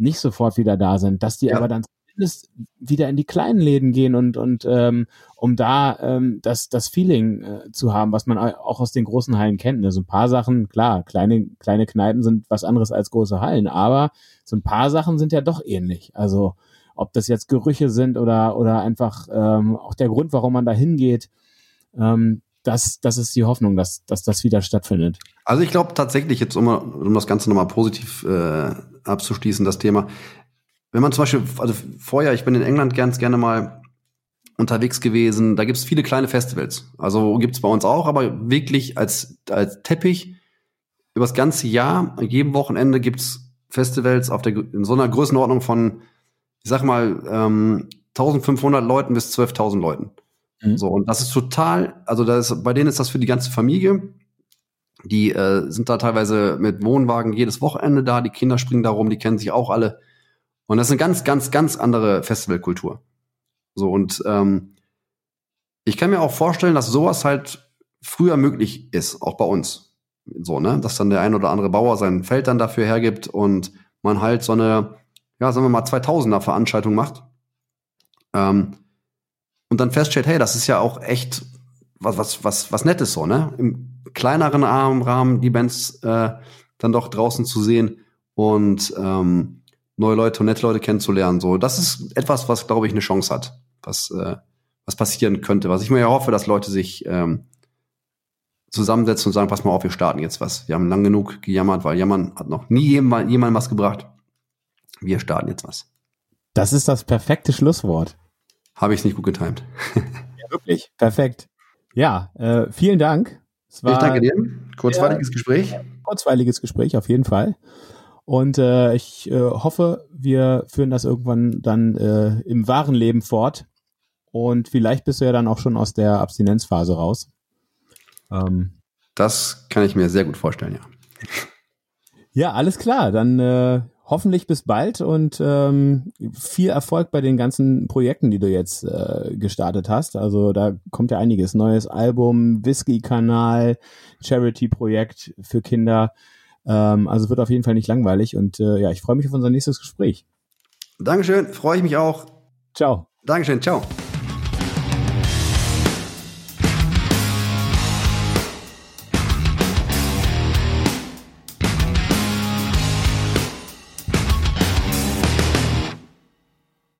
nicht sofort wieder da sind, dass die ja. aber dann zumindest wieder in die kleinen Läden gehen und, und ähm, um da ähm, das, das Feeling äh, zu haben, was man auch aus den großen Hallen kennt. Ne? So ein paar Sachen, klar, kleine, kleine Kneipen sind was anderes als große Hallen, aber so ein paar Sachen sind ja doch ähnlich. Also ob das jetzt Gerüche sind oder, oder einfach ähm, auch der Grund, warum man da hingeht, ähm, das, das ist die Hoffnung, dass, dass das wieder stattfindet. Also ich glaube tatsächlich, jetzt um, um das Ganze nochmal positiv äh, abzuschließen, das Thema, wenn man zum Beispiel, also vorher, ich bin in England ganz gerne mal unterwegs gewesen, da gibt's viele kleine Festivals. Also gibt's bei uns auch, aber wirklich als, als Teppich übers ganze Jahr, an jedem Wochenende gibt's Festivals auf der, in so einer Größenordnung von, ich sag mal, ähm, 1500 Leuten bis 12.000 Leuten. Mhm. So, und das ist total, also das bei denen ist das für die ganze Familie. Die äh, sind da teilweise mit Wohnwagen jedes Wochenende da, die Kinder springen da rum, die kennen sich auch alle. Und das ist eine ganz, ganz, ganz andere Festivalkultur. So, und ähm, ich kann mir auch vorstellen, dass sowas halt früher möglich ist, auch bei uns. So, ne? Dass dann der ein oder andere Bauer sein Feld dann dafür hergibt und man halt so eine, ja, sagen wir mal, 2000er Veranstaltung macht. Ähm, und dann feststellt, hey, das ist ja auch echt was, was, was, was Nettes so, ne? Im kleineren Rahmen die Bands äh, dann doch draußen zu sehen und ähm, neue Leute und nette Leute kennenzulernen. So, das ist etwas, was, glaube ich, eine Chance hat, was, äh, was passieren könnte. Was ich mir ja hoffe, dass Leute sich ähm, zusammensetzen und sagen, pass mal auf, wir starten jetzt was. Wir haben lang genug gejammert, weil Jammern hat noch nie jemand, jemand was gebracht. Wir starten jetzt was. Das ist das perfekte Schlusswort. Habe ich nicht gut getimt. ja, wirklich. Perfekt. Ja, äh, vielen Dank. Ich danke dir. Kurzweiliges ja, Gespräch. Kurzweiliges Gespräch, auf jeden Fall. Und äh, ich äh, hoffe, wir führen das irgendwann dann äh, im wahren Leben fort. Und vielleicht bist du ja dann auch schon aus der Abstinenzphase raus. Ähm, das kann ich mir sehr gut vorstellen, ja. Ja, alles klar. Dann äh, hoffentlich bis bald und ähm, viel Erfolg bei den ganzen Projekten, die du jetzt äh, gestartet hast. Also da kommt ja einiges. Neues Album, Whisky-Kanal, Charity-Projekt für Kinder. Ähm, also wird auf jeden Fall nicht langweilig und äh, ja, ich freue mich auf unser nächstes Gespräch. Dankeschön, freue ich mich auch. Ciao. Dankeschön, ciao.